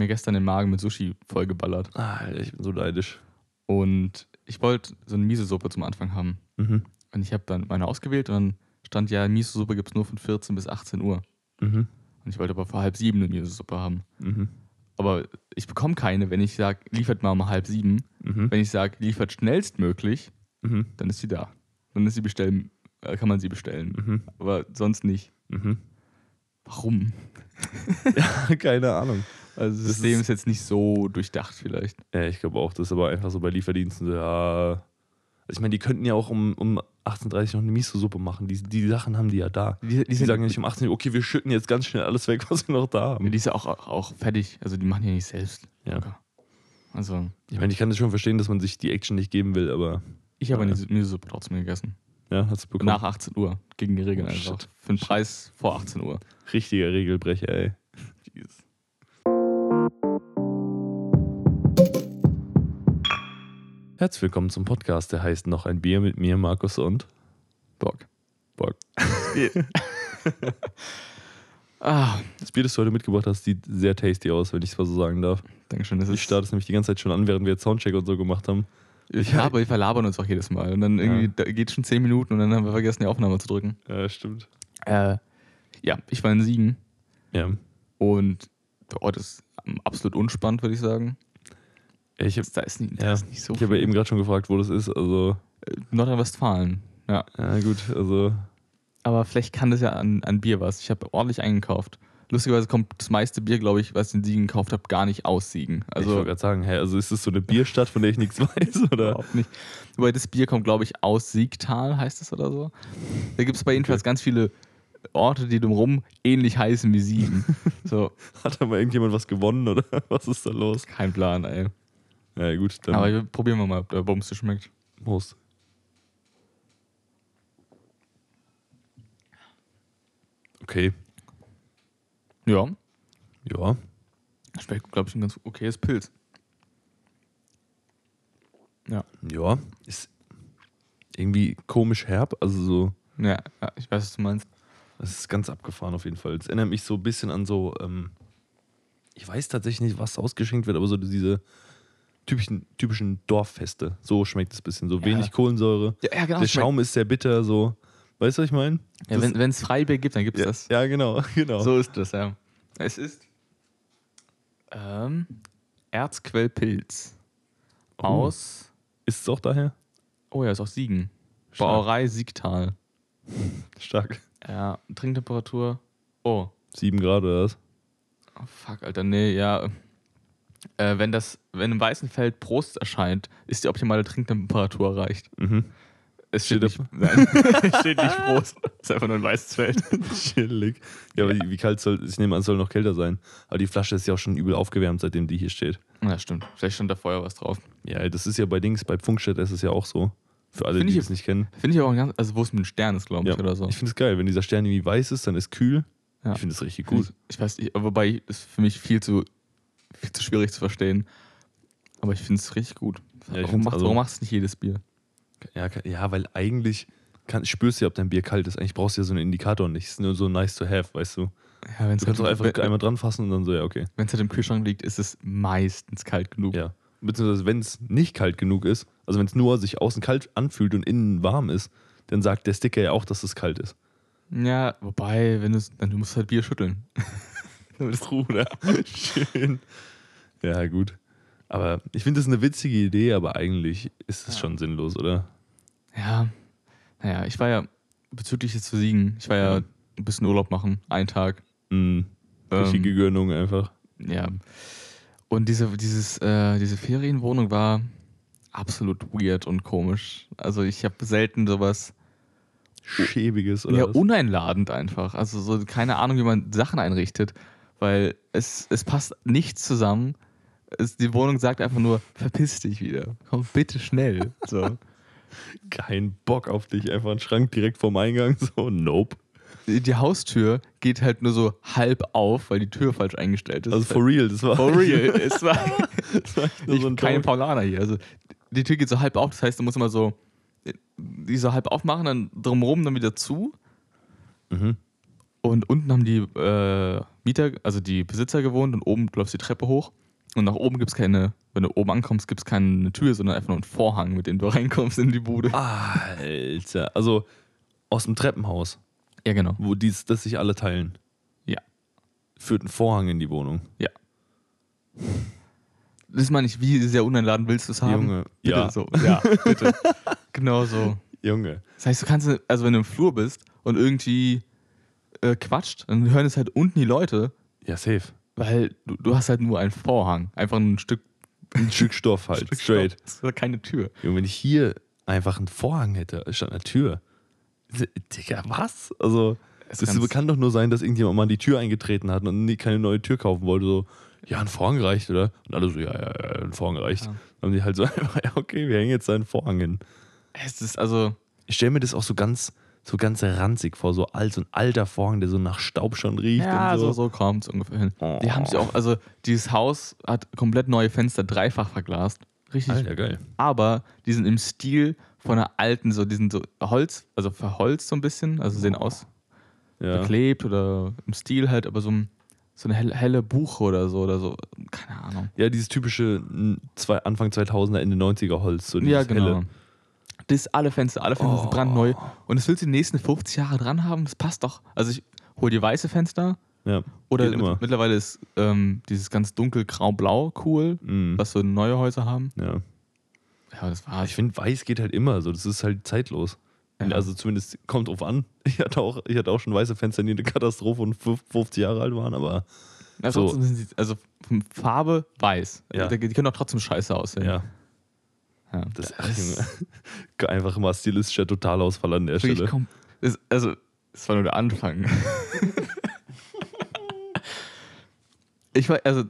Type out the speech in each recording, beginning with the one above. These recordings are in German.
mir gestern den Magen mit Sushi vollgeballert. Ah, ich bin so neidisch. Und ich wollte so eine Miso-Suppe zum Anfang haben. Mhm. Und ich habe dann meine ausgewählt und dann stand ja, Miso-Suppe gibt es nur von 14 bis 18 Uhr. Mhm. Und ich wollte aber vor halb sieben eine Miso-Suppe haben. Mhm. Aber ich bekomme keine, wenn ich sage, liefert mal um halb sieben. Mhm. Wenn ich sage, liefert schnellstmöglich, Mhm. dann ist sie da. Dann ist sie bestellen, äh, kann man sie bestellen. Mhm. Aber sonst nicht. Warum? Ja, keine Ahnung. Also das System ist- ist jetzt nicht so durchdacht vielleicht. Ja, ich glaube auch, das ist aber einfach so bei Lieferdiensten so, ja. Also ich meine, die könnten ja auch um, um 18.30 Uhr noch eine Miso-Suppe machen. Die, die Sachen haben die ja da. Die, die, Die sagen ja nicht um 18 Uhr, okay, wir schütten jetzt ganz schnell alles weg, was wir noch da haben. die ist ja auch, auch, auch fertig. Also die machen ja nicht selbst. Ja. Locker. Also Ich meine, ich kann das schon verstehen, dass man sich die Action nicht geben will, aber ich habe Ja. eine Miso-Suppe trotzdem gegessen. ja, hast du bekommen. Nach 18 Uhr. Gegen die Regeln Oh, einfach. shit. Für den Preis vor 18 Uhr. Richtiger Regelbrecher, ey. Jesus. Herzlich willkommen zum Podcast, der heißt Noch ein Bier mit mir, Markus und Bock. Bock. Ah, Das Bier, das du heute mitgebracht hast, sieht sehr tasty aus, wenn ich es mal so sagen darf. Dankeschön. Das Ich starte es nämlich die ganze Zeit schon an, während wir jetzt Soundcheck und so gemacht haben. ich habe, wir verlabern uns auch jedes Mal. Und dann irgendwie da geht schon 10 Minuten und dann haben wir vergessen, die Aufnahme zu drücken. Ja, stimmt. Äh, ja, ich war in Siegen Ja. und der Ort ist absolut unspannend, würde ich sagen. Ich habe Da ist nicht, da ja, ist nicht so ich hab ja eben gerade schon gefragt, wo das ist. Also, Äh, Nordrhein-Westfalen. Ja. ja, gut, also. Aber vielleicht kann das ja an, an Bier was. Ich habe ordentlich eingekauft. Lustigerweise kommt das meiste Bier, glaube ich, was ich in Siegen gekauft habe, gar nicht aus Siegen. ich Also wollte gerade sagen, hä, also ist das so eine Bierstadt, von der ich nichts weiß? Oder? überhaupt nicht. Wobei das Bier kommt, glaube ich, aus Siegtal, heißt es oder so. Da gibt es bei jedenfalls ganz viele Orte, die drumherum ähnlich heißen wie Siegen. so, Hat da mal irgendjemand was gewonnen oder was ist da los? kein Plan, ey. Ja, gut, dann Aber probieren wir mal, ob der Bums schmeckt. Prost. Okay, Ja, ja. schmeckt, glaube ich, ein ganz okayes Pilz. Ja. Ja, ist irgendwie komisch herb, also so. Ja, ja, ich weiß, was du meinst. Es ist ganz abgefahren auf jeden Fall. Es erinnert mich so ein bisschen an so, ähm, ich weiß tatsächlich nicht, was ausgeschenkt wird, aber so diese typischen, typischen Dorffeste. So schmeckt es ein bisschen. So Ja. wenig Kohlensäure. Ja, ja genau. Der Schaum ist sehr bitter, so. Weißt du, was ich meine? Ja, wenn es Freibier gibt, dann gibt es das. ja, genau, genau. So ist das, ja. Es ist ähm, Erzquellpilz Oh. aus, Ist es auch daher? oh ja, ist aus Siegen. Stark. Brauerei Siegtal. Stark. Ja, Trinktemperatur, oh, Sieben Grad oder was? oh fuck, Alter, nee, ja. Äh, wenn das, wenn im weißen Feld Prost erscheint, ist die optimale Trinktemperatur erreicht. Mhm. Es steht, Steht nicht, nein, es steht nicht Prost. Es ist einfach nur ein weißes Feld. Chillig. Ja, aber wie, kalt soll, ich nehme an, es soll noch kälter sein. Aber die Flasche ist ja auch schon übel aufgewärmt, seitdem die hier steht. Ja, stimmt. Vielleicht stand da vorher was drauf. Ja, das ist ja bei Dings, bei Funkstadt ist es ja auch so. Für alle, Finde die ich- es nicht kennen. Finde ich aber auch ganz, also wo es mit dem Stern ist, glaube ich, Ja, oder so. Ich finde es geil, wenn dieser Stern irgendwie weiß ist, dann ist kühl. Ja. Ich finde es richtig Gut. Ich, ich weiß nicht, wobei ist für mich viel zu, viel zu schwierig zu verstehen. Aber ich finde es richtig gut. Ja, warum, macht, also- warum macht es nicht jedes Bier? Ja, ja weil eigentlich kann, spürst du ja, ob dein Bier kalt ist. Eigentlich brauchst du ja so einen Indikator nicht. Es ist nur so nice to have, weißt du. Ja, wenn es Du kannst doch halt, einfach einmal dran fassen und dann so, ja, okay. wenn's halt im Kühlschrank liegt, ist es meistens kalt genug. Ja. Beziehungsweise, wenn es nicht kalt genug ist, also wenn es nur sich außen kalt anfühlt und innen warm ist, dann sagt der Sticker ja auch, dass es kalt ist. Ja, wobei, wenn du dann du musst halt Bier schütteln. Bruder. Schön. Ja, gut. Aber ich finde das eine witzige Idee, aber eigentlich ist es Ja. schon sinnlos, oder? Ja, naja, ich war ja bezüglich jetzt zu Siegen, ich war ja Ja. ein bisschen Urlaub machen, einen Tag. Mhm. Richtige Ähm, Gönnung einfach. Ja. Und diese, dieses, äh, diese Ferienwohnung war absolut weird und komisch. Also ich habe selten sowas Schäbiges, oder? ja, was? uneinladend einfach. Also so keine Ahnung, wie man Sachen einrichtet, weil es, es passt nichts zusammen. Es, die Wohnung sagt einfach nur, verpiss dich wieder. Komm bitte schnell. So. Kein Bock auf dich. Einfach ein Schrank direkt vorm Eingang. So, nope. Die Haustür geht halt nur so halb auf, weil die Tür falsch eingestellt ist. Also for real, das war. For real. Es war das war nur ich, so ein keine Paulaner hier. Also die Tür geht so halb auf, das heißt, du musst immer so die so halb aufmachen, dann drumherum dann wieder zu. Mhm. Und unten haben die äh, Mieter, also die Besitzer gewohnt und oben läuft die Treppe hoch. Und nach oben gibt es keine, wenn du oben ankommst, gibt es keine Tür, sondern einfach nur einen Vorhang, mit dem du reinkommst in die Bude. Alter. Also aus dem Treppenhaus, Ja, genau. wo dies, das sich alle teilen. Ja. Führt ein Vorhang in die Wohnung. Das meine ich, wie sehr uneinladend willst du es haben? Junge. Bitte Ja. so. Ja, bitte. genau so. Junge. Das heißt, du kannst, also wenn du im Flur bist und irgendwie äh, quatscht, dann hören es halt unten die Leute, Ja, safe. weil du, du hast halt nur einen Vorhang. Einfach ein Stück, Ein Stück Stoff halt. Stück straight. Stoff. Das ist keine Tür. Junge, wenn ich hier einfach einen Vorhang hätte, statt einer Tür. Digga, was? Also, Es kann's- kann doch nur sein, dass irgendjemand mal an die Tür eingetreten hat und nie keine neue Tür kaufen wollte. So, ja, ein Vorhang reicht, oder? Und alle so, ja, ja, ja, ein Vorhang reicht. Ja. Dann haben die halt so einfach, ja, okay, wir hängen jetzt einen Vorhang hin. Es ist also, Ich stelle mir das auch so ganz, so ganz ranzig vor, so alt, so ein alter Vorhang, der so nach Staub schon riecht ja, und so, so. so kommt es ungefähr hin. Oh. Die haben sich auch, also dieses Haus hat komplett neue Fenster, dreifach verglast. Richtig. Alter, geil. Aber die sind im Stil von einer alten, so, die sind so Holz, also verholzt so ein bisschen, also sehen aus Ja. beklebt oder im Stil halt, aber so, ein, so eine helle, helle Buche oder so oder so, keine Ahnung. ja, dieses typische zwei, Anfang 2000er, Ende 90er Holz. So Ja, genau. helle. Das alle Fenster, alle Fenster sind Oh. brandneu. Und das willst du die nächsten 50 Jahre dran haben? Das passt doch. Also ich hol dir weiße Fenster Ja, oder immer. mit, mittlerweile ist ähm, dieses ganz dunkel grau-blau cool, Mhm. was so neue Häuser haben. Ja. Ja, das war's. Ich finde, weiß geht halt immer so. Das ist halt zeitlos. Ja. Also zumindest kommt drauf an. Ich hatte auch, ich hatte auch schon weiße Fenster, die eine Katastrophe und 50 Jahre alt waren, aber Ja, so. trotzdem sind sie, also Farbe weiß. Ja. Die, können auch trotzdem scheiße aussehen. ja, Ja. das ach, Junge. einfach mal stilistischer Totalausfall an der Stelle. kom- das, also, das war nur der Anfang. ich war, also,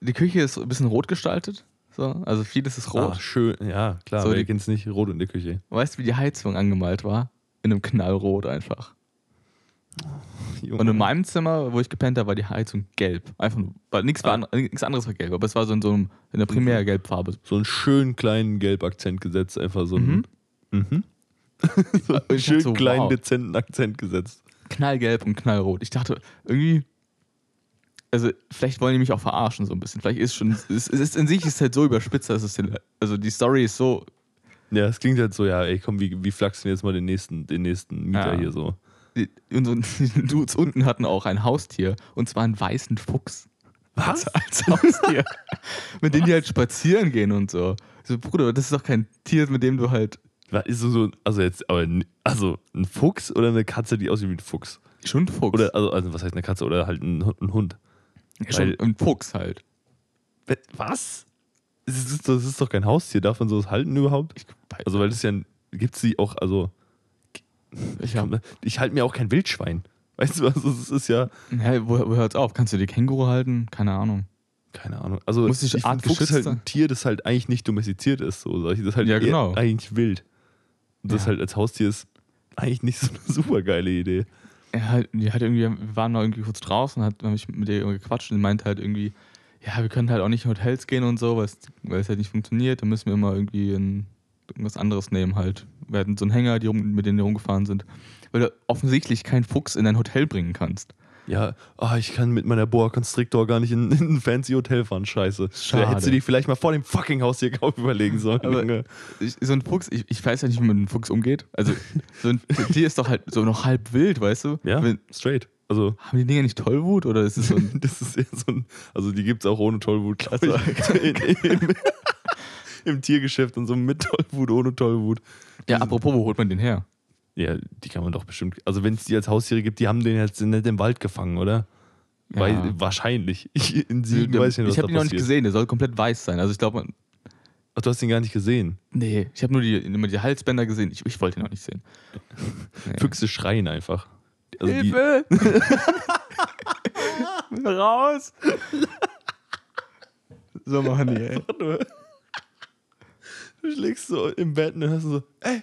die Küche ist ein bisschen rot gestaltet. So, also vieles ist rot. Ah, schön, ja, klar, So, wer die- kennt's nicht, rot in der Küche. Weißt du, wie die Heizung angemalt war? In einem Knallrot einfach. Junge. Und in meinem Zimmer, wo ich gepennt habe, war die Heizung gelb. Einfach nur, weil nichts, war Ah. nichts anderes war gelb, aber es war so in so einem, in der Primärgelbfarbe. so einen schönen kleinen Gelbakzent gesetzt, einfach so Mhm. einen mhm. so einen schönen so, kleinen wow. dezenten Akzent gesetzt. Knallgelb und knallrot. Ich dachte, irgendwie. Also, vielleicht wollen die mich auch verarschen, so ein bisschen. Vielleicht ist schon. Es ist in sich ist halt so überspitzt, dass es den, Also, die Story ist so. Ja, es klingt halt so, ja, ey, komm, wie, wie flachsen wir jetzt mal den nächsten, den nächsten Mieter Ja. hier so. Die, die Dudes unten hatten auch ein Haustier. Und zwar einen weißen Fuchs. Was? Als, als Haustier. mit dem die halt spazieren gehen und so. So, Bruder, das ist doch kein Tier, mit dem du halt. Was ist so, so also jetzt, aber, also ein Fuchs oder eine Katze, die aussieht wie ein Fuchs? Schon ein Fuchs. Oder, also, also was heißt eine Katze oder halt ein, ein Hund? Ja, weil- ein Fuchs halt. Was? Das ist, das ist doch kein Haustier, darf man sowas halten überhaupt? Also, weil das ja, gibt es die auch, also, ich hab, ich halte mir auch kein Wildschwein. Weißt du, also, es ist ja, hä, wo, wo hört's auf? Kannst du die Känguru halten? Keine Ahnung. keine Ahnung. Also, Muss ich ich find, Fuchs ist halt ein Tier, das halt eigentlich nicht domestiziert ist. So. Das ist halt Ja, eher genau. eigentlich wild. Und das Ja. halt als Haustier ist eigentlich nicht so eine super geile Idee. Er halt, die hat irgendwie, wir waren mal irgendwie kurz draußen, hat hab ich mit ihr gequatscht und meinte halt irgendwie, ja, wir können halt auch nicht in Hotels gehen und so, weil es, halt nicht funktioniert. Dann müssen wir immer irgendwie in, irgendwas anderes nehmen halt. Wir hatten so einen Hänger, die mit denen wir rumgefahren sind. Weil du offensichtlich keinen Fuchs in ein Hotel bringen kannst. Ja, ah, ich kann mit meiner Boa Constrictor gar nicht in, in ein fancy Hotel fahren, scheiße. Schade. Da hättest du dir vielleicht mal vor dem fucking Haus hier kaum überlegen sollen. Aber- Junge. Ich, so ein Fuchs, ich, ich weiß ja nicht, wie man mit einem Fuchs umgeht. Also, so ein Tier ist doch halt so noch halb wild, weißt du? Ja, Wenn, straight. Also, haben die Dinger nicht Tollwut oder ist es so ein. das ist eher so ein, also die gibt es auch ohne Tollwut, glaube Also. In, im, Im Tiergeschäft und so mit Tollwut, ohne Tollwut. ja, apropos, wo holt man den her? Ja, die kann man doch bestimmt. Also, wenn es die als Haustiere gibt, die haben den jetzt nicht im Wald gefangen, oder? Ja. Weil, wahrscheinlich. Ich, in Siegen weiß ich nicht, was ich habe ihn noch nicht gesehen, der soll komplett weiß sein. Also ich glaube, Ach, du hast ihn gar nicht gesehen. nee, ich habe nur die, immer die Halsbänder gesehen. Ich, ich wollte ihn noch nicht sehen. Nee. Füchse schreien einfach. Also Hilfe! Raus! so machen die, ey. du, schlägst so im Bett und dann hörst du so, ey.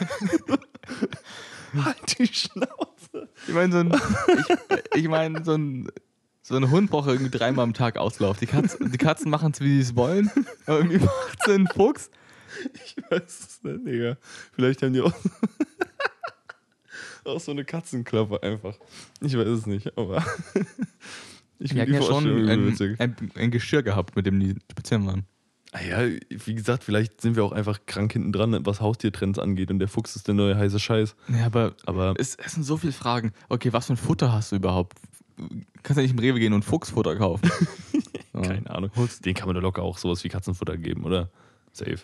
halt die Schnauze. Ich meine, so ein, ich, ich mein, so ein, so ein Hund braucht irgendwie dreimal am Tag Auslauf. Die, Katz, die Katzen machen es, wie sie es wollen. Aber irgendwie macht es ein Fuchs. Ich weiß es nicht, Digga. Vielleicht haben die auch. Auch so eine Katzenklappe einfach. Ich weiß es nicht, aber. ich Wir hatten ja schon ein, ein, ein, Geschirr gehabt, mit dem die spazieren waren. Ah ja, wie gesagt, vielleicht sind wir auch einfach krank hinten dran, was Haustiertrends angeht und der Fuchs ist der neue heiße Scheiß. Ja, aber, aber es, es sind so viele Fragen. Okay, was für ein Futter hast du überhaupt? Kannst ja nicht im Rewe gehen und Fuchsfutter kaufen. Keine Ahnung. Den kann man da locker auch sowas wie Katzenfutter geben, oder? Safe.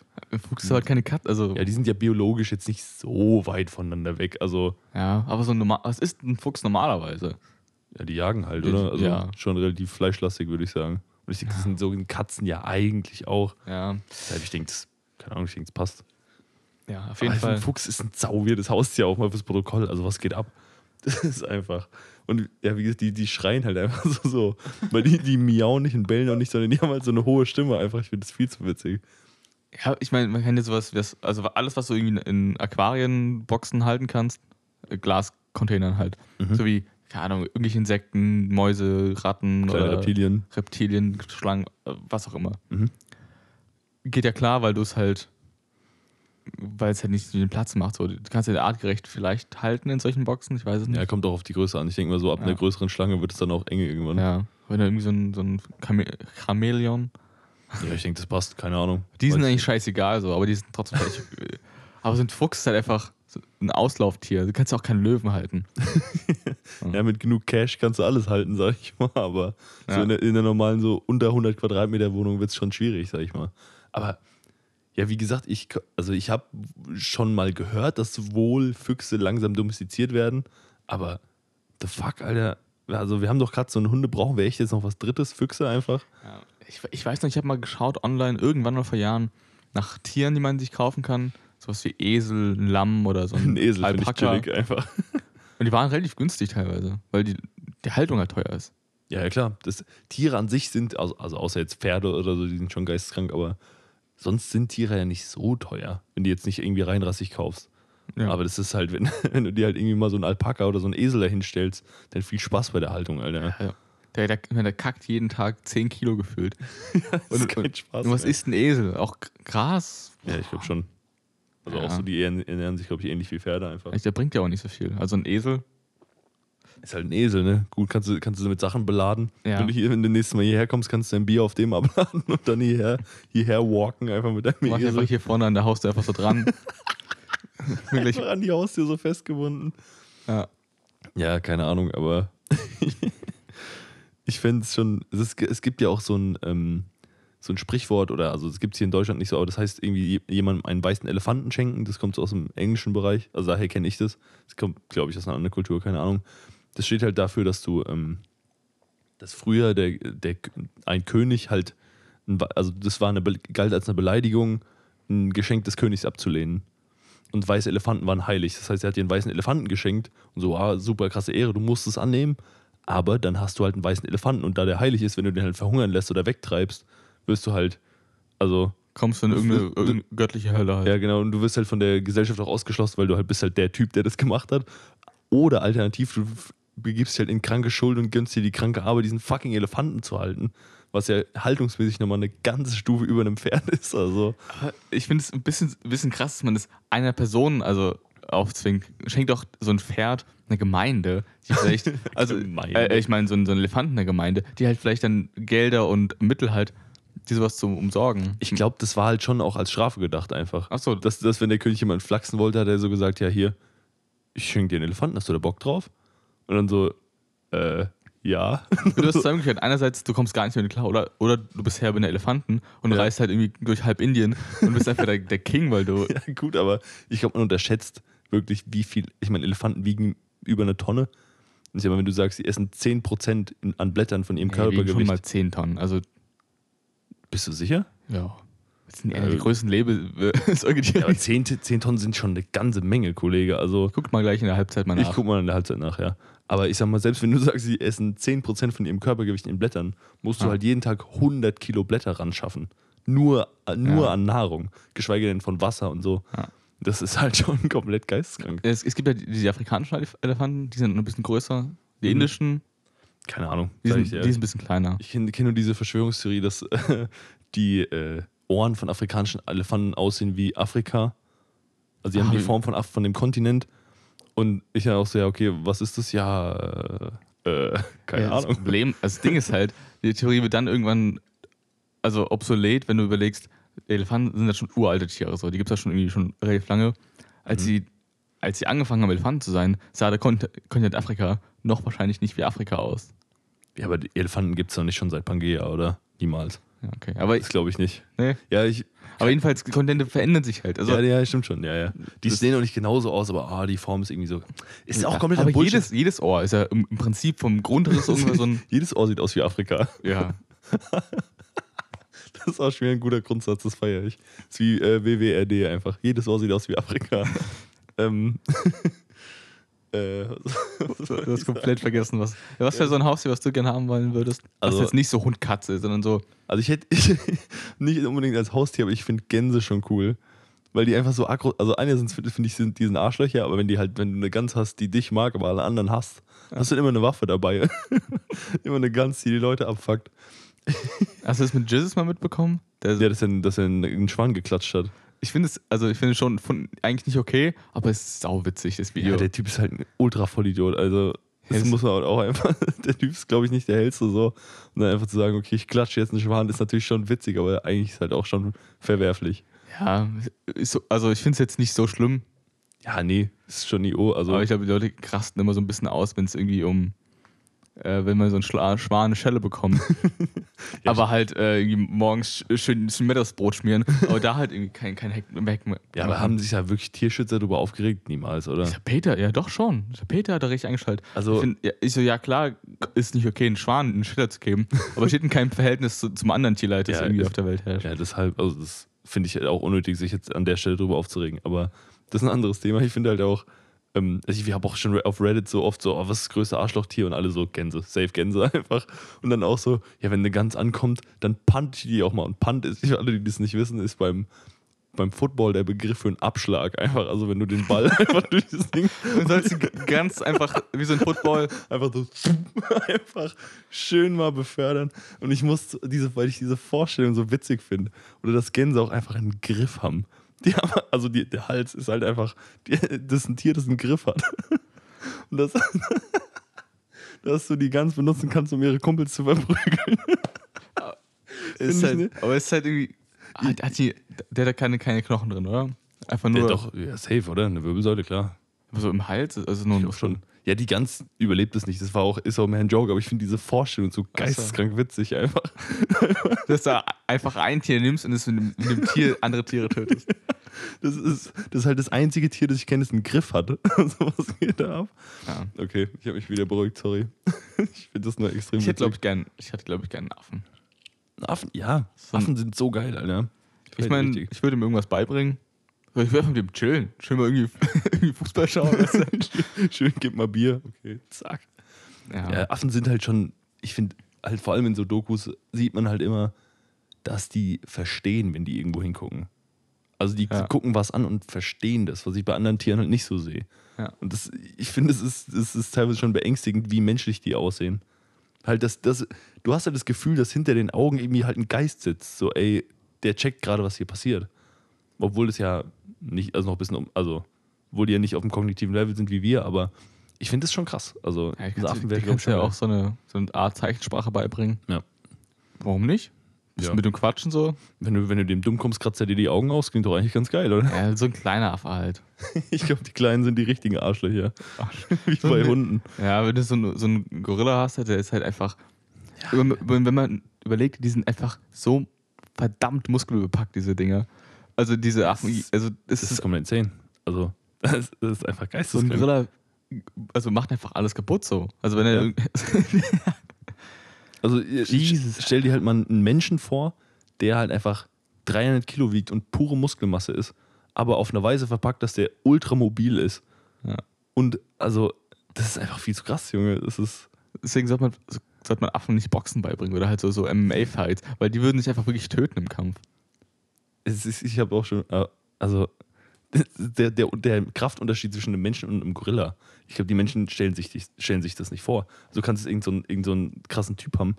Fuchs ist halt keine Katze. Also ja, die sind ja biologisch jetzt nicht so weit voneinander weg. Also ja, aber so ein normal, was ist ein Fuchs normalerweise? Ja, die jagen halt, oder? Also ja. schon relativ fleischlastig, würde ich sagen. Und ich denke, das sind so Katzen ja eigentlich auch. Ja. Deshalb, ich denke, das, keine Ahnung, ich denke, das passt. Ja, auf jeden Aber Fall. Ein Fuchs ist ein Sauwier, das haust ja auch mal fürs Protokoll. Also, was geht ab? Das ist einfach. Und ja, wie gesagt, die, die schreien halt einfach so, so. Weil die, die miauen nicht und bellen auch nicht, sondern die haben halt so eine hohe Stimme einfach. Ich finde das viel zu witzig. Ja, ich meine, man kann ja sowas, also alles, was du irgendwie in Aquarienboxen halten kannst, äh, Glascontainern halt. Mhm. So wie keine Ahnung, irgendwelche Insekten, Mäuse, Ratten Kleine oder Reptilien. Reptilien, Schlangen, äh, was auch immer. Mhm. Geht ja klar, weil du es halt, weil es halt nicht den Platz macht. So. Du kannst ja artgerecht vielleicht halten in solchen Boxen, ich weiß es nicht. Ja, kommt auch auf die Größe an. Ich denke mal so, ab ja. einer größeren Schlange wird es dann auch enge irgendwann. Ja, wenn du irgendwie so ein, so ein Chamäleon. Ja, ich denke, das passt, keine Ahnung. Die sind eigentlich scheißegal so, aber die sind trotzdem vielleicht. aber so ein Fuchs ist halt einfach ein Auslauftier. Du kannst ja auch keinen Löwen halten. ja, mit genug Cash kannst du alles halten, sag ich mal. Aber ja. so in, der, in der normalen, so unter 100 Quadratmeter Wohnung wird es schon schwierig, sag ich mal. Aber ja, wie gesagt, ich, also ich habe schon mal gehört, dass wohl Füchse langsam domestiziert werden. Aber the fuck, Alter. Also wir haben doch gerade so einen Hunde, brauchen wir echt jetzt noch was Drittes? Füchse einfach? Ja, ich, ich weiß noch, ich habe mal geschaut online, irgendwann mal vor Jahren, nach Tieren, die man sich kaufen kann sowas wie Esel, Lamm oder so ein, ein Esel Alpaka. Ich einfach. Und die waren relativ günstig teilweise, weil die, die Haltung halt teuer ist. Ja, ja klar. Das, Tiere an sich sind, also, also außer jetzt Pferde oder so, die sind schon geisteskrank, aber sonst sind Tiere ja nicht so teuer, wenn du jetzt nicht irgendwie reinrassig kaufst. Ja. Aber das ist halt, wenn, wenn du dir halt irgendwie mal so einen Alpaka oder so einen Esel dahinstellst, dann viel Spaß bei der Haltung, Alter. Ja, Der, der, der kackt jeden Tag 10 Kilo gefüllt. ja, das ist kein Spaß. Und was ist ein Esel? Auch Gras? Ja, ich glaube schon. Also ja. auch so, die ernähren sich, glaube ich, ähnlich wie Pferde einfach. Der bringt ja auch nicht so viel. Also ein Esel. Ist halt ein Esel, ne? Gut, kannst du, kannst du mit Sachen beladen. Ja. Wenn du hier, wenn du nächstes Mal hierher kommst, kannst du dein Bier auf dem abladen und dann hierher, hierher walken, einfach mit deinem Mach Esel. einfach hier vorne an der Haustür einfach so dran. einfach an die Haustür so festgebunden. Ja. Ja, keine Ahnung, aber ich fände es schon, es, es gibt ja auch so ein, ähm, so ein Sprichwort oder also es gibt es hier in Deutschland nicht so, aber das heißt irgendwie jemandem einen weißen Elefanten schenken. Das kommt so aus dem englischen Bereich. Also daher kenne ich das. Das kommt, glaube ich, aus einer anderen Kultur, keine Ahnung. Das steht halt dafür, dass du, ähm, dass früher der, der, ein König halt, also das war eine, galt als eine Beleidigung, ein Geschenk des Königs abzulehnen. Und weiße Elefanten waren heilig. Das heißt, er hat dir einen weißen Elefanten geschenkt und so, ah, super krasse Ehre, du musst es annehmen. Aber dann hast du halt einen weißen Elefanten und da der heilig ist, wenn du den halt verhungern lässt oder wegtreibst, wirst du halt, also. Kommst du in irgendeine, irgendeine göttliche Hölle halt. Ja, genau. Und du wirst halt von der Gesellschaft auch ausgeschlossen, weil du halt bist halt der Typ, der das gemacht hat. Oder alternativ, du begibst dich halt in kranke Schuld und gönnst dir die kranke Arbeit, diesen fucking Elefanten zu halten. Was ja haltungsmäßig nochmal eine ganze Stufe über einem Pferd ist. Also. Ich finde es ein bisschen, ein bisschen krass, dass man das einer Person also aufzwingt. Schenkt doch so ein Pferd eine Gemeinde, die vielleicht, also äh, ich meine so ein, so ein Elefanten eine Gemeinde, die halt vielleicht dann Gelder und Mittel halt die sowas zu umsorgen. Ich glaube, das war halt schon auch als Strafe gedacht einfach. Achso. Dass, dass, wenn der König jemanden flachsen wollte, hat er so gesagt, ja hier, ich schenke dir einen Elefanten, hast du da Bock drauf? Und dann so, äh, ja. Du hast zwei Möglichkeiten. Einerseits, du kommst gar nicht mehr klar, oder, oder du bist Herr der Elefanten und ja. reist halt irgendwie durch halb Indien und bist einfach der, der King, weil du. Ja, gut, aber ich glaube, man unterschätzt wirklich, wie viel. Ich meine, Elefanten wiegen über eine Tonne. Und ich meine, wenn du sagst, sie essen 10% an Blättern von ihrem ja, Körpergewicht. schon mal 10 Tonnen. Also bist du sicher? Ja. Das sind ja die größten Lebesäugetiere. Ja, aber 10, 10 Tonnen sind schon eine ganze Menge, Kollege. Also, guck mal gleich in der Halbzeit mal nach. Ich guck mal in der Halbzeit nach, ja. Aber ich sag mal, selbst wenn du sagst, sie essen 10% von ihrem Körpergewicht in Blättern, musst du halt jeden Tag 100 Kilo Blätter ran schaffen. Nur, nur ja. an Nahrung. Geschweige denn von Wasser und so. Ja. Das ist halt schon komplett geisteskrank. Es, es gibt ja die, afrikanischen Elefanten, die sind ein bisschen größer. Die mhm. indischen. Keine Ahnung. Die sind, die sind ein bisschen kleiner. Ich kenne kenn nur diese Verschwörungstheorie, dass die äh, Ohren von afrikanischen Elefanten aussehen wie Afrika. Also die haben die Form von, von dem Kontinent Und ich dann auch so, ja, okay, was ist das? Ja, äh, äh keine Ja, Das Ahnung. Problem, also das Ding ist halt, die Theorie wird dann irgendwann also obsolet, wenn du überlegst, Elefanten sind ja schon uralte Tiere, so. die gibt es ja schon irgendwie schon relativ lange. Als, Mhm. sie, als sie angefangen haben, Elefanten zu sein, sah der Kont- Kontinent Afrika noch wahrscheinlich nicht wie Afrika aus. Ja, aber Elefanten gibt es doch nicht schon seit Pangea, oder? Niemals. Ja, okay. Aber, Das glaube ich nicht. nee. Ja, ich, aber jedenfalls, die Kontinente verändern sich halt. Also, ja, ja, stimmt schon, ja, ja. Die sehen auch nicht genauso aus, aber ah, die Form ist irgendwie so. Ist auch komplett aber Bullshit. jedes, jedes Ohr ist ja im, im Prinzip vom Grundriss irgendwie so ein. Jedes Ohr sieht aus wie Afrika. Ja. Das ist auch schon wieder ein guter Grundsatz, das feiere ich. Das ist wie äh, WWRD einfach. Jedes Ohr sieht aus wie Afrika. ähm. äh, Du hast komplett vergessen, was. Ja, was wäre so ein Haustier, was du gerne haben wollen würdest? Also- was jetzt nicht so Hund, Katze, sondern so. Also ich hätte ich, nicht unbedingt als Haustier, aber ich finde Gänse schon cool. Weil die einfach so aggro, also einerseits finde find ich, sind diesen Arschlöcher, aber wenn die halt, wenn du eine Gans hast, die dich mag, aber alle anderen hasst, hast du immer eine Waffe dabei. immer eine Gans, die die Leute abfuckt. Hast du das mit Jesus mal mitbekommen? Der, Der das in, dass er einen Schwan geklatscht hat. Ich finde es, also ich finde es schon von, eigentlich nicht okay, aber es ist sauwitzig, das Video. Ja, der Typ ist halt ein ultra Vollidiot. Also, das muss man halt auch einfach. Der Typ ist, glaube ich, nicht der hellste so. Und dann einfach zu sagen, okay, ich klatsche jetzt einen Schwan, ist natürlich schon witzig, aber eigentlich ist halt auch schon verwerflich. ja, so, also ich finde es jetzt nicht so schlimm, Ja, nee, ist schon IO. Also, aber ich glaube, die Leute krasten immer so ein bisschen aus, wenn es irgendwie um, äh, wenn man so einen Schla Schwan eine Schelle bekommt. Ja, aber halt äh, morgens sch- schön ein Mittagsbrot schmieren, aber da halt irgendwie kein, kein Heck Heck mehr. ja, aber haben sich ja wirklich Tierschützer darüber aufgeregt? Niemals, oder? Der Peter, ja doch schon. Der Peter hat da richtig eingeschaltet. Also- ich, find, ja, ich so, ja klar, ist nicht okay, einen Schwan einen Schiller zu geben, aber steht in keinem Verhältnis zu, zum anderen Tierleid, das Ja, irgendwie ist- auf der Welt herrscht. Ja, deshalb, also das finde ich halt auch unnötig, sich jetzt an der Stelle drüber aufzuregen. Aber das ist ein anderes Thema. Ich finde halt auch, ähm, also ich habe auch schon auf Reddit so oft so, oh, was ist das größte Arschlochtier? Und alle so Gänse, safe Gänse einfach. Und dann auch so, ja, wenn eine Gans ankommt, dann punt ich die auch mal. Und Punt ist, für alle, die das nicht wissen, ist beim, beim Football der Begriff für einen Abschlag. Einfach, also wenn du den Ball einfach durch das Ding Du sollst sie ganz einfach, wie so ein Football, einfach so einfach schön mal befördern. Und ich muss diese, weil ich diese Vorstellung so witzig finde, oder dass Gänse auch einfach einen Griff haben. Die haben also die, der Hals ist halt einfach, die, das ist ein Tier, das einen Griff hat. Und das, dass du die Gans benutzen kannst, um ihre Kumpels zu verprügeln. ist halt, aber ist halt irgendwie, hat, hat die, der hat da keine, keine Knochen drin, oder? Einfach Ja, nur doch, ja, safe, oder? Eine Wirbelsäule, klar. so im Hals, also nur Ich schon. Ja, die Gans überlebt es nicht. Das war auch, ist auch mehr ein Joke, aber ich finde diese Vorstellung so geisteskrank witzig einfach. dass du einfach ein Tier nimmst und es mit einem, mit einem Tier andere Tiere tötest. Das ist, das ist halt das einzige Tier, das ich kenne, das einen Griff hat. so was geht da ab? Ja. Okay, ich habe mich wieder beruhigt, sorry. ich finde das nur extrem Ich hätte, witzig. ich, gern, ich hätte, glaube ich, gern einen Affen. Affen, ja, So ein- Affen sind so geil, Alter. Ich meine, ich würde ihm irgendwas beibringen. Ich einfach mit ihm chillen. Schön mal irgendwie, irgendwie Fußball schauen. Du? Schön, gib mal Bier. Okay, zack. ja. Ja, Affen sind halt schon, ich finde, halt vor allem in so Dokus sieht man halt immer, dass die verstehen, wenn die irgendwo hingucken. Also die Ja. gucken was an und verstehen das, was ich bei anderen Tieren halt nicht so sehe. Und das, ich finde, es ist, es ist teilweise schon beängstigend, wie menschlich die aussehen. Halt, das, das, du hast ja das Gefühl, dass hinter den Augen irgendwie halt ein Geist sitzt. So, ey, der checkt gerade, was hier passiert. Obwohl es ja nicht, also noch ein bisschen um, also, obwohl die ja nicht auf dem kognitiven Level sind wie wir, aber ich finde das schon krass. Also, Ja, ich Affen du werden, kannst glaub ich, ja auch so eine, so eine Art Zeichensprache beibringen. Ja. Warum nicht? Bisschen Ja. Mit dem Quatschen so. Wenn du, wenn du dem dumm kommst, kratzt er dir die Augen aus, klingt doch eigentlich ganz geil, oder? Ja, so ein kleiner Affe halt. Ich glaube, die Kleinen sind die richtigen Arschlöcher. Wie So bei Hunden. Ja, wenn du so, einen- so einen Gorilla hast, der ist halt einfach. Über- Wenn man überlegt, die sind einfach so verdammt muskelbepackt, diese Dinger. Also diese Affen, also es Das ist ist komplett insane. Also, das, ist einfach so ein geisteskrank. Gorilla, also macht einfach alles kaputt so. Also wenn er Ja. Also, Jesus. stell dir halt mal einen Menschen vor, der halt einfach 300 Kilo wiegt und pure Muskelmasse ist, aber auf eine Weise verpackt, dass der ultramobil ist. Ja. Und also, das ist einfach viel zu krass, Junge. Das ist. deswegen sollte man, sollte man Affen nicht Boxen beibringen oder halt so, so MMA-Fights, weil die würden sich einfach wirklich töten im Kampf. Ist ich habe auch schon. äh, Also, der, der, der Kraftunterschied zwischen einem Menschen und einem Gorilla. Ich glaube, die Menschen stellen sich, stellen sich das nicht vor. Also, du kannst irgendeinen so irgend so einen krassen Typ haben.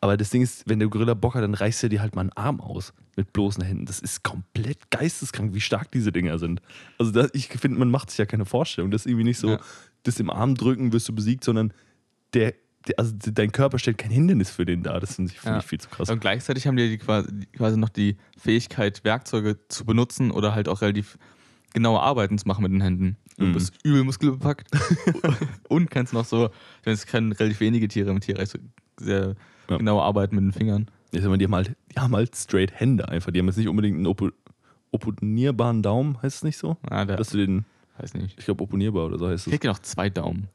Aber das Ding ist, wenn der Gorilla Bock hat, dann reißt er dir halt mal einen Arm aus mit bloßen Händen. Das ist komplett geisteskrank, wie stark diese Dinger sind. Also das, ich finde, man macht sich ja keine Vorstellung. Das ist irgendwie nicht so, Ja. das im Arm drücken wirst du besiegt, sondern der, der, also dein Körper stellt kein Hindernis für den dar. Das finde ich, find Ja. ich viel zu krass. Und gleichzeitig haben die, die quasi, quasi noch die Fähigkeit, Werkzeuge zu benutzen oder halt auch relativ genaue Arbeiten zu machen mit den Händen. Du Mhm. bist übel muskelbepackt und kannst noch so, wenn es können relativ wenige Tiere im Tierreich so sehr Ja. genaue Arbeiten mit den Fingern. Ich sag mal, die haben halt, die haben halt straight Hände einfach. Die haben jetzt nicht unbedingt einen oppo opponierbaren Daumen, heißt es nicht so? Ah, der, Dass du den, weiß nicht. ich glaube, opponierbar oder so heißt es. Kriegt ja noch zwei Daumen.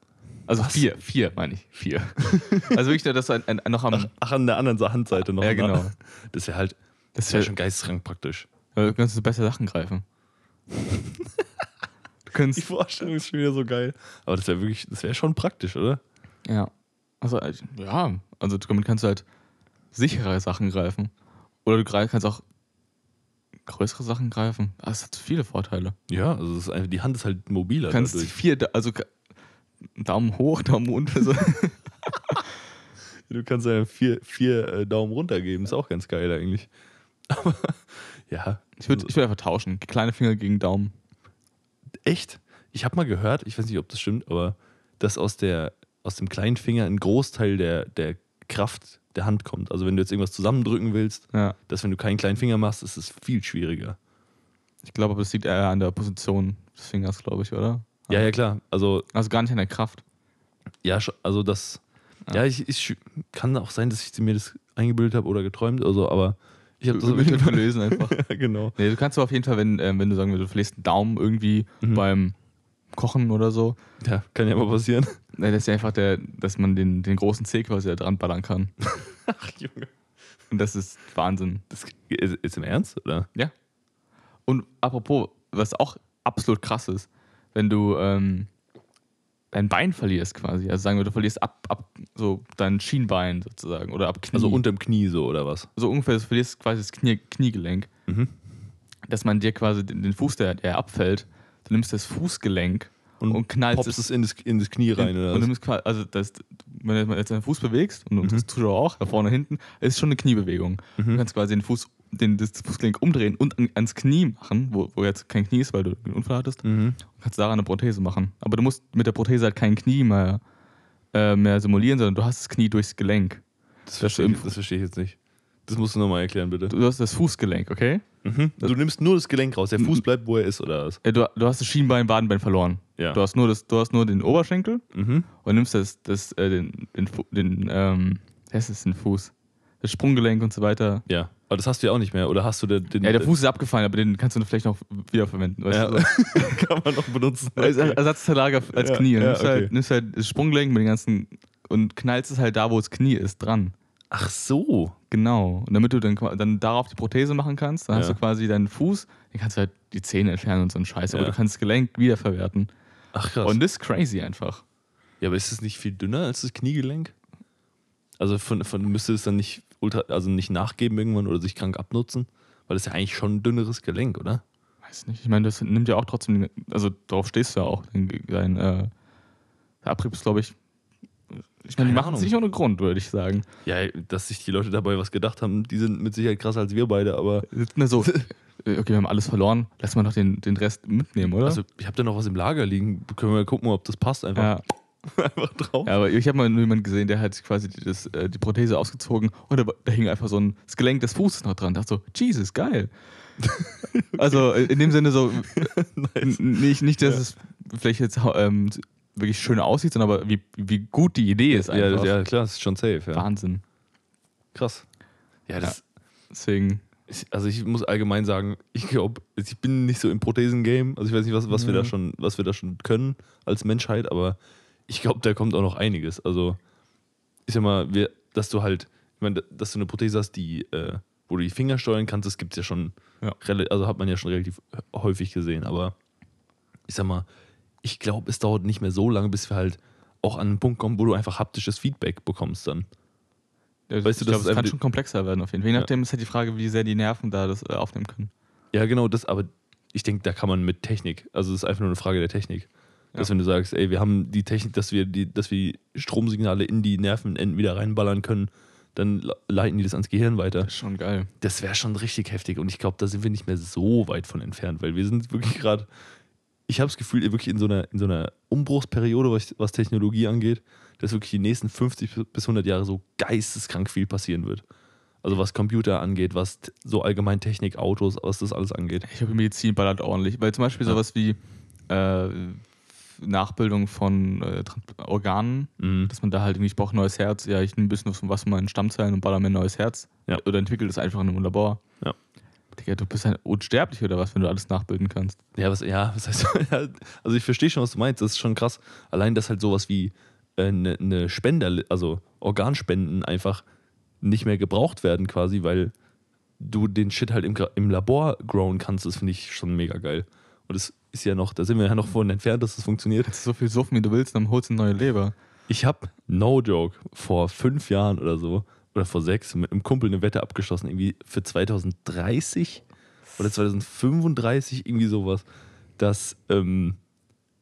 Also Was? vier, vier meine ich, vier. also wirklich, dass du ein, ein, noch am. Ach, ach, an der anderen Handseite noch. ja, genau. Das wäre halt, Das wäre wär, schon geisteskrank praktisch. kannst du besser Sachen greifen. Kannst. Die Vorstellung ist schon wieder so geil. Aber das wäre wirklich, das wäre schon praktisch, oder? Ja. Also, äh, ja, also damit kannst du halt sichere Sachen greifen. Oder du kannst auch größere Sachen greifen. Ah, Das hat viele Vorteile. Ja, also ist die Hand ist halt mobiler Du kannst dadurch. vier, also Daumen hoch, Daumen runter. So. Du kannst ja vier, vier äh, Daumen runter geben, ist auch ganz geil eigentlich. Aber ja. Ich würde ich würd einfach tauschen. Kleine Finger gegen Daumen. Echt? Ich habe mal gehört, ich weiß nicht, ob das stimmt, aber dass aus, der, aus dem kleinen Finger ein Großteil der, der Kraft der Hand kommt. Also wenn du jetzt irgendwas zusammendrücken willst, Ja. dass wenn du keinen kleinen Finger machst, ist es viel schwieriger. Ich glaube, aber das liegt eher an der Position des Fingers, glaube ich, oder? Ja, ja, klar. Also, Also gar nicht an der Kraft. ja, also das. Ja. Ja, ich, ich kann auch sein, dass ich mir das eingebildet habe oder geträumt oder so, aber ich habe das auf jeden Fall. lösen einfach. ja, genau. Nee, du kannst aber auf jeden Fall, wenn, ähm, wenn du sagen würdest, du verlierst einen Daumen irgendwie Mhm. beim Kochen oder so, Ja, kann ja mal passieren. nee, das ist ja einfach der, dass man den, den großen C quasi da dran ballern kann. Ach, Junge. Und das ist Wahnsinn. Das ist, ist im Ernst, oder? Ja. Und apropos, was auch absolut krass ist, wenn du ähm, dein Bein verlierst quasi, also sagen wir, du verlierst ab, ab so dein Schienbein sozusagen oder ab Knie. Also unterm Knie so, oder was? so ungefähr, du verlierst quasi das Knie, Kniegelenk, Mhm. dass man dir quasi den, den Fuß, der, der abfällt, du nimmst das Fußgelenk und, Und knallst Poppst es in das, in das Knie rein, oder und du nimmst quasi, also das, wenn du jetzt deinen Fuß bewegst und, Mhm. das Zuschauer auch, da vorne hinten, ist schon eine Kniebewegung. Du Mhm. kannst quasi den Fuß, den, das Fußgelenk umdrehen und an, ans Knie machen, wo, wo jetzt kein Knie ist, weil du einen Unfall hattest, Mhm. und kannst daran eine Prothese machen. Aber du musst mit der Prothese halt kein Knie mehr, äh, mehr simulieren, sondern du hast das Knie durchs Gelenk. Das, Das verstehe das verstehe ich jetzt nicht. Das musst du nochmal erklären, bitte. Du hast das Fußgelenk, okay? Mhm. Du nimmst nur das Gelenk raus. Der Fuß bleibt, wo er ist, oder was? Äh, Du, du hast das Schienbein, Wadenbein verloren. Ja. Du, hast nur das, du hast nur den Oberschenkel Mhm. und nimmst das, das, äh, den, den, den ähm, was ist den Fuß? Das Sprunggelenk und so weiter. Ja. Aber das hast du ja auch nicht mehr. Oder hast du den. den Ja, der Fuß ist abgefallen, aber den kannst du vielleicht noch wiederverwenden. Weißt Ja, kann man noch benutzen. Als Okay. Als Ja, Knie. Ja, nimmst, halt, okay. nimmst halt das Sprunggelenk mit den ganzen und knallst es halt da, wo das Knie ist, dran. Ach so. Genau. Und damit du dann, dann darauf die Prothese machen kannst, dann hast Ja. du quasi deinen Fuß, den kannst du halt die Zähne entfernen und so ein Scheiß, aber du kannst das Gelenk wiederverwerten. Ach krass. Und das ist crazy einfach. ja, aber ist es nicht viel dünner als das Kniegelenk? Also von, von müsste es dann nicht ultra, also nicht nachgeben irgendwann oder sich krank abnutzen? Weil das ist ja eigentlich schon ein dünneres Gelenk, oder? Weiß nicht. Ich meine, das nimmt ja auch trotzdem, also darauf stehst du ja auch. Dein, dein äh, Abrieb ist, glaube ich, ich meine, die machen es nicht ohne Grund, würde ich sagen. Ja, dass sich die Leute dabei was gedacht haben, die sind mit Sicherheit krasser als wir beide, aber da so, äh, okay, wir haben alles verloren, lass mal noch den, den Rest mitnehmen, oder? also ich habe da noch was im Lager liegen. Können wir mal gucken, ob das passt einfach, ja. einfach drauf. ja, aber ich habe mal jemanden gesehen, der hat quasi die, das, äh, die Prothese ausgezogen und da, da hing einfach so ein das Gelenk des Fußes noch dran. Da dachte so, Jesus, geil. also äh, in dem Sinne so, nice. nicht, nicht, dass es vielleicht jetzt ähm, wirklich schön aussieht, sondern aber wie, wie gut die Idee ist Ja, einfach. das- ja, klar, das ist schon safe. Ja. Wahnsinn. Krass. Ja, das, Deswegen, ich, also ich muss allgemein sagen, ich glaube, ich bin nicht so im Prothesen-Game. Also ich weiß nicht, was, was wir Ja. da schon, was wir da schon können als Menschheit, aber ich glaube, da kommt auch noch einiges. Also ich sag mal, wir, dass du halt, ich meine, dass du eine Prothese hast, die, äh, wo du die Finger steuern kannst, das gibt es ja schon, Ja. also hat man ja schon relativ häufig gesehen, aber ich sag mal, ich glaube, es dauert nicht mehr so lange, bis wir halt auch an einen Punkt kommen, wo du einfach haptisches Feedback bekommst dann. ja, Weißt du, ich das glaube, es kann schon komplexer werden auf jeden Fall. Je Ja. nachdem ist halt die Frage, wie sehr die Nerven da das äh, aufnehmen können. Ja, genau, das, aber ich denke, da kann man mit Technik, also es ist einfach nur eine Frage der Technik. Dass Ja. wenn du sagst, ey, wir haben die Technik, dass wir die, dass wir Stromsignale in die Nervenenden wieder reinballern können, dann le- leiten die das ans Gehirn weiter. Das ist schon geil. Das wäre schon richtig heftig und ich glaube, da sind wir nicht mehr so weit von entfernt, weil wir sind wirklich gerade, ich habe das Gefühl, wirklich in so einer, in so einer Umbruchsperiode, was, was Technologie angeht, dass wirklich die nächsten 50 bis 100 Jahre so geisteskrank viel passieren wird. Also was Computer angeht, was so allgemein Technik, Autos, was das alles angeht. Ich glaube, Medizin ballert ordentlich. Weil zum Beispiel Ja. sowas wie äh, Nachbildung von äh, Organen, Mhm. dass man da halt irgendwie, ich brauche ein neues Herz. Ja, ich nehme ein bisschen was von was von meinen Stammzellen und baller mir ein neues Herz. Ja. Oder entwickle das einfach in einem Labor. Ja. Digga, du bist halt unsterblich oder was, wenn du alles nachbilden kannst. Ja, was, ja, was heißt Also ich verstehe schon, was du meinst. Das ist schon krass. Allein, dass halt sowas wie eine äh, ne Spender, also Organspenden einfach nicht mehr gebraucht werden quasi, weil du den Shit halt im, im Labor growen kannst, das finde ich schon mega geil. Und es ist ja noch, da sind wir ja noch von entfernt, dass das funktioniert. Kannst du so viel suffen, wie du willst, dann holst du eine neue Leber. Ich habe, no joke, vor fünf Jahren oder so, oder vor sechs, mit einem Kumpel eine Wette abgeschlossen, irgendwie für 2030 oder 2035, irgendwie sowas, dass, ähm,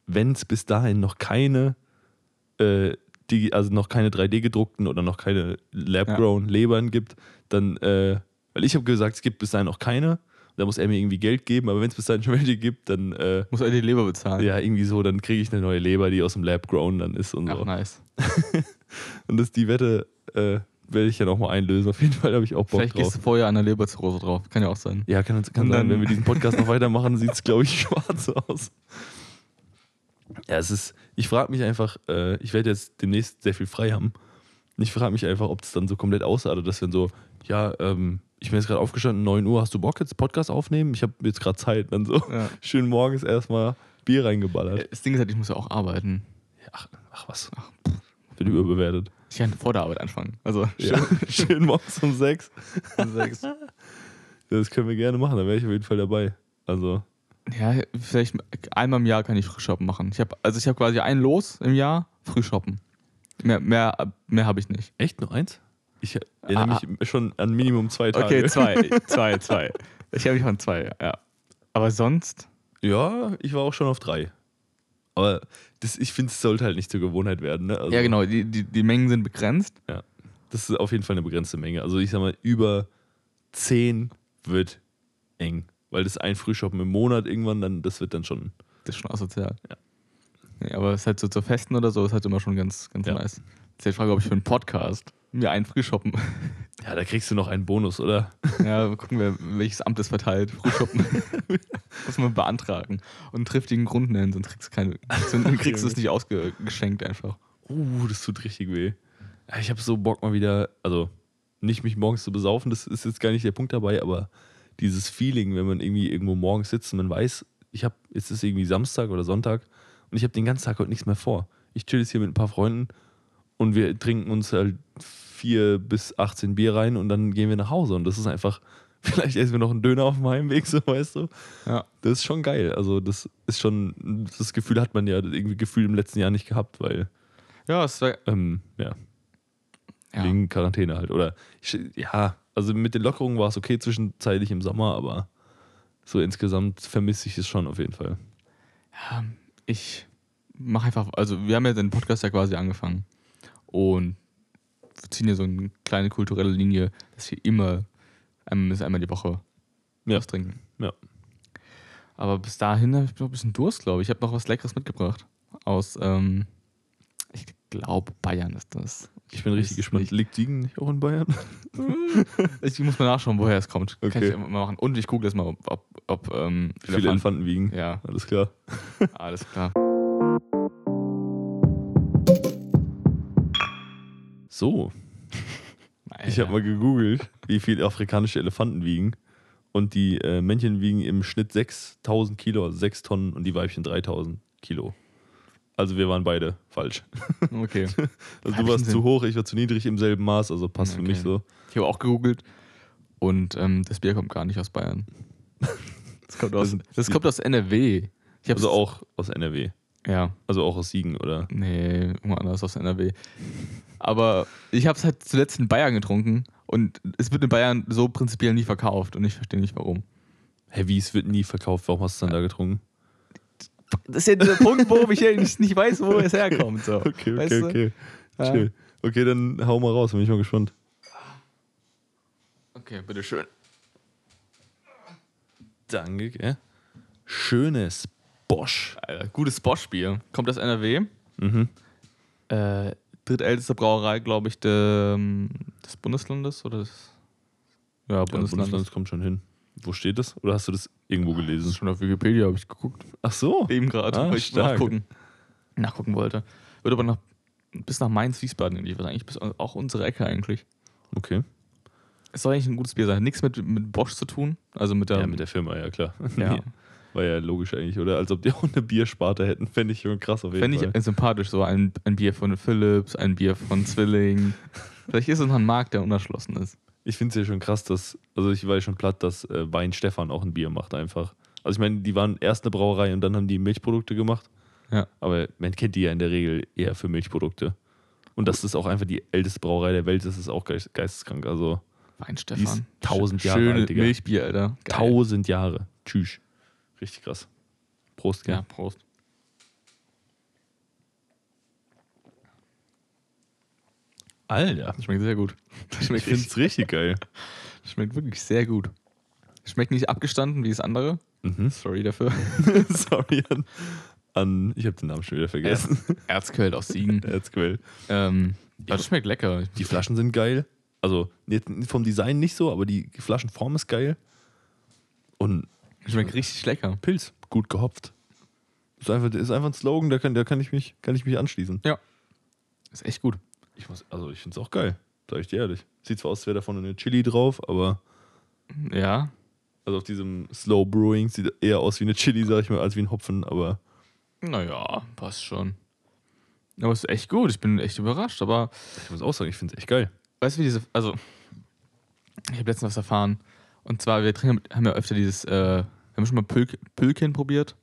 wenn es bis dahin noch keine, äh, die, also noch keine 3D-gedruckten oder noch keine Lab-grown Lebern gibt, dann, äh, weil ich habe gesagt, es gibt bis dahin noch keine, da muss er mir irgendwie Geld geben, aber wenn es bis dahin schon welche gibt, dann, äh, Muss er die Leber bezahlen. ja, irgendwie so, dann kriege ich eine neue Leber, die aus dem Lab grown dann ist und so. Ach, nice. Und das, die Wette äh, werde ich ja nochmal einlösen. Auf jeden Fall habe ich auch Bock Vielleicht drauf. gehst du vorher an der Leberzirrhose drauf. Kann ja auch sein. Ja, kann, kann sein. Wenn wir diesen Podcast noch weitermachen, sieht es, glaube ich, schwarz aus. Ja, es ist, ich frage mich einfach, äh, ich werde jetzt demnächst sehr viel frei haben. Ich frage mich einfach, ob es dann so komplett ausartet, dass wir dann so, ja, ähm, ich bin jetzt gerade aufgestanden, 9 Uhr, hast du Bock jetzt Podcast aufnehmen? Ich habe jetzt gerade Zeit. Dann so Ja. schön morgens erstmal Bier reingeballert. Das Ding ist halt, ich muss ja auch arbeiten. Ja, ach, ach was. Wird überbewertet. Ich kann vor der Arbeit anfangen. Also Ja. schön morgens um 6. schön sechs. Das können wir gerne machen, da wäre ich auf jeden Fall dabei. Also, Ja, vielleicht einmal im Jahr kann ich Frühshoppen machen. Ich habe also ich habe quasi ein Los im Jahr Frühshoppen. Mehr, mehr, mehr habe ich nicht. echt nur eins? Ich erinnere Ah, mich schon an Minimum zwei Tage. Okay, zwei, zwei, zwei. Ich habe mich von zwei, ja. Aber sonst, Ja, ich war auch schon auf drei. Aber das, ich finde, es sollte halt nicht zur Gewohnheit werden. Ne? Also, ja genau, die, die, die Mengen sind begrenzt. Das ist auf jeden Fall eine begrenzte Menge. Also ich sag mal, über zehn wird eng. Weil das ein Frühshoppen im Monat irgendwann, dann, das wird dann schon. Das ist schon asozial. Ja. Nee, aber es ist halt so zu Festen oder so, ist halt immer schon ganz, ganz Ja. nice. Jetzt ist die Frage, ob ich für einen Podcast mir einen Frühshoppen. Ja, da kriegst du noch einen Bonus, oder? ja, gucken wir, welches Amt es verteilt. Frühshoppen. Muss man beantragen. Und einen triftigen Grund nennen, sonst kriegst du, keine, sonst kriegst du es nicht ausgeschenkt einfach. Uh, das tut richtig weh. Ich habe so Bock mal wieder, also nicht mich morgens zu besaufen, das ist jetzt gar nicht der Punkt dabei, aber dieses Feeling, wenn man irgendwie irgendwo morgens sitzt und man weiß, ich habe, jetzt ist irgendwie Samstag oder Sonntag und ich habe den ganzen Tag heute nichts mehr vor. Ich chill jetzt hier mit ein paar Freunden und wir trinken uns halt vier bis 18 Bier rein und dann gehen wir nach Hause und das ist einfach, vielleicht essen wir noch einen Döner auf dem Heimweg, so weißt du. Ja. Das ist schon geil. Also das ist schon, das Gefühl hat man ja irgendwie Gefühl im letzten Jahr nicht gehabt, weil Ja, es war, ähm, ja, ja. wegen Quarantäne halt. Oder ja, also mit den Lockerungen war es okay zwischenzeitlich im Sommer, aber so insgesamt vermisse ich es schon auf jeden Fall. Ja, ich mache einfach, also wir haben ja den Podcast ja quasi angefangen und wir ziehen ja so eine kleine kulturelle Linie, dass wir immer einmal, einmal die Woche Ja. was trinken. Ja. Aber bis dahin habe ich noch ein bisschen Durst, glaube ich. Ich habe noch was Leckeres mitgebracht. Aus, ähm, ich glaube, Bayern ist das. Ich bin richtig gespannt. Liegt Siegen nicht auch in Bayern? Ich muss mal nachschauen, woher es kommt. Kann Okay. ich mal machen. Und ich google jetzt mal, ob, ob, ob ähm, Viele Elefanten wiegen. Ja, Alles klar. alles klar. So, ich habe mal gegoogelt, wie viel afrikanische Elefanten wiegen. Und die äh, Männchen wiegen im Schnitt 6000 Kilo, also 6 Tonnen, und die Weibchen 3000 Kilo. Also wir waren beide falsch. Okay. Also du warst zu hoch, ich war zu niedrig im selben Maß, also passt für Okay. mich so. Ich habe auch gegoogelt und ähm, das Bier kommt gar nicht aus Bayern. Das kommt aus, das kommt aus NRW. Also auch aus NRW. Ja, Also auch aus Siegen, oder? nee, irgendwo anders aus NRW. Aber ich habe es halt zuletzt in Bayern getrunken und es wird in Bayern so prinzipiell nie verkauft und ich verstehe nicht warum. Hä, wie, es wird nie verkauft, warum hast du es dann da getrunken? Das ist ja der Punkt, warum ich nicht, nicht weiß, wo es herkommt. So. Okay, okay, Weißt du? okay. Ja. Chill. Okay, dann hau mal raus, bin ich mal gespannt. Okay, bitteschön. Danke, gell? Schönes Bosch. Alter, gutes Bosch-Bier. Kommt aus NRW. Mhm. Äh, drittälteste Brauerei, glaube ich, de, des Bundeslandes oder des ja, Ja, Bundeslandes. Bundesland kommt schon hin. Wo steht das? Oder hast du das irgendwo Das ist gelesen? schon auf Wikipedia, habe ich geguckt. Ach so. Eben gerade, Ah, weil ich stark. nachgucken, nachgucken wollte. Wird aber noch bis nach Mainz-Wiesbaden geliefert. Eigentlich bis auch unsere Ecke eigentlich. Okay. Es soll eigentlich ein gutes Bier sein. Nichts mit, mit Bosch zu tun. Also mit der. Ja, mit der Firma, ja klar. Ja. War ja logisch eigentlich, oder? Als ob die auch eine Biersparte hätten. Fände ich schon krass auf jeden Fände Fall. ich äh, sympathisch, so ein, ein Bier von Philips, ein Bier von Zwilling. Vielleicht ist es noch ein Markt, der unerschlossen ist. Ich finde es ja schon krass, dass, also ich war ja schon platt, dass äh, Wein Stefan auch ein Bier macht einfach. Also ich meine, die waren erst eine Brauerei und dann haben die Milchprodukte gemacht. Ja. Aber man kennt die ja in der Regel eher für Milchprodukte. Und das ist auch einfach die älteste Brauerei der Welt, das ist auch geist geisteskrank. Also Weinstefan. Die ist tausend Jahre Schöne alt, Digga. Milchbier, Alter. Geil. tausend Jahre. Tschüss. Richtig krass. Prost, gell? Ja, Prost. Alter. Schmeckt sehr gut. Ich Schmeckt, finde richtig, es richtig geil. schmeckt wirklich sehr gut. Schmeckt nicht abgestanden wie das andere. Mhm. Sorry dafür. Sorry an, an ich habe den Namen schon wieder vergessen. Erzquell aus Siegen. Erzquell. ähm, das schmeckt lecker. Die Flaschen sind geil. Also vom Design nicht so, aber die Flaschenform ist geil. Und Schmeckt richtig lecker. Pilz, gut gehopft. Ist einfach, ist einfach ein Slogan, da kann, da kann, ich, mich, kann ich mich anschließen. Ist echt gut. Ich muss, also ich finde es auch geil, sag ich dir ehrlich. Sieht zwar aus, als wäre da vorne eine Chili drauf, aber Ja. also auf diesem Slow Brewing sieht eher aus wie eine Chili, sag ich mal, als wie ein Hopfen, aber Naja, passt schon. Aber es ist echt gut. Ich bin echt überrascht. Aber ich muss auch sagen, ich finde es echt geil. weißt du, wie diese. Also, ich habe letztens was erfahren. Und zwar, wir trinken, haben ja öfter dieses. Äh, wir haben schon mal Pülk, Pülken probiert.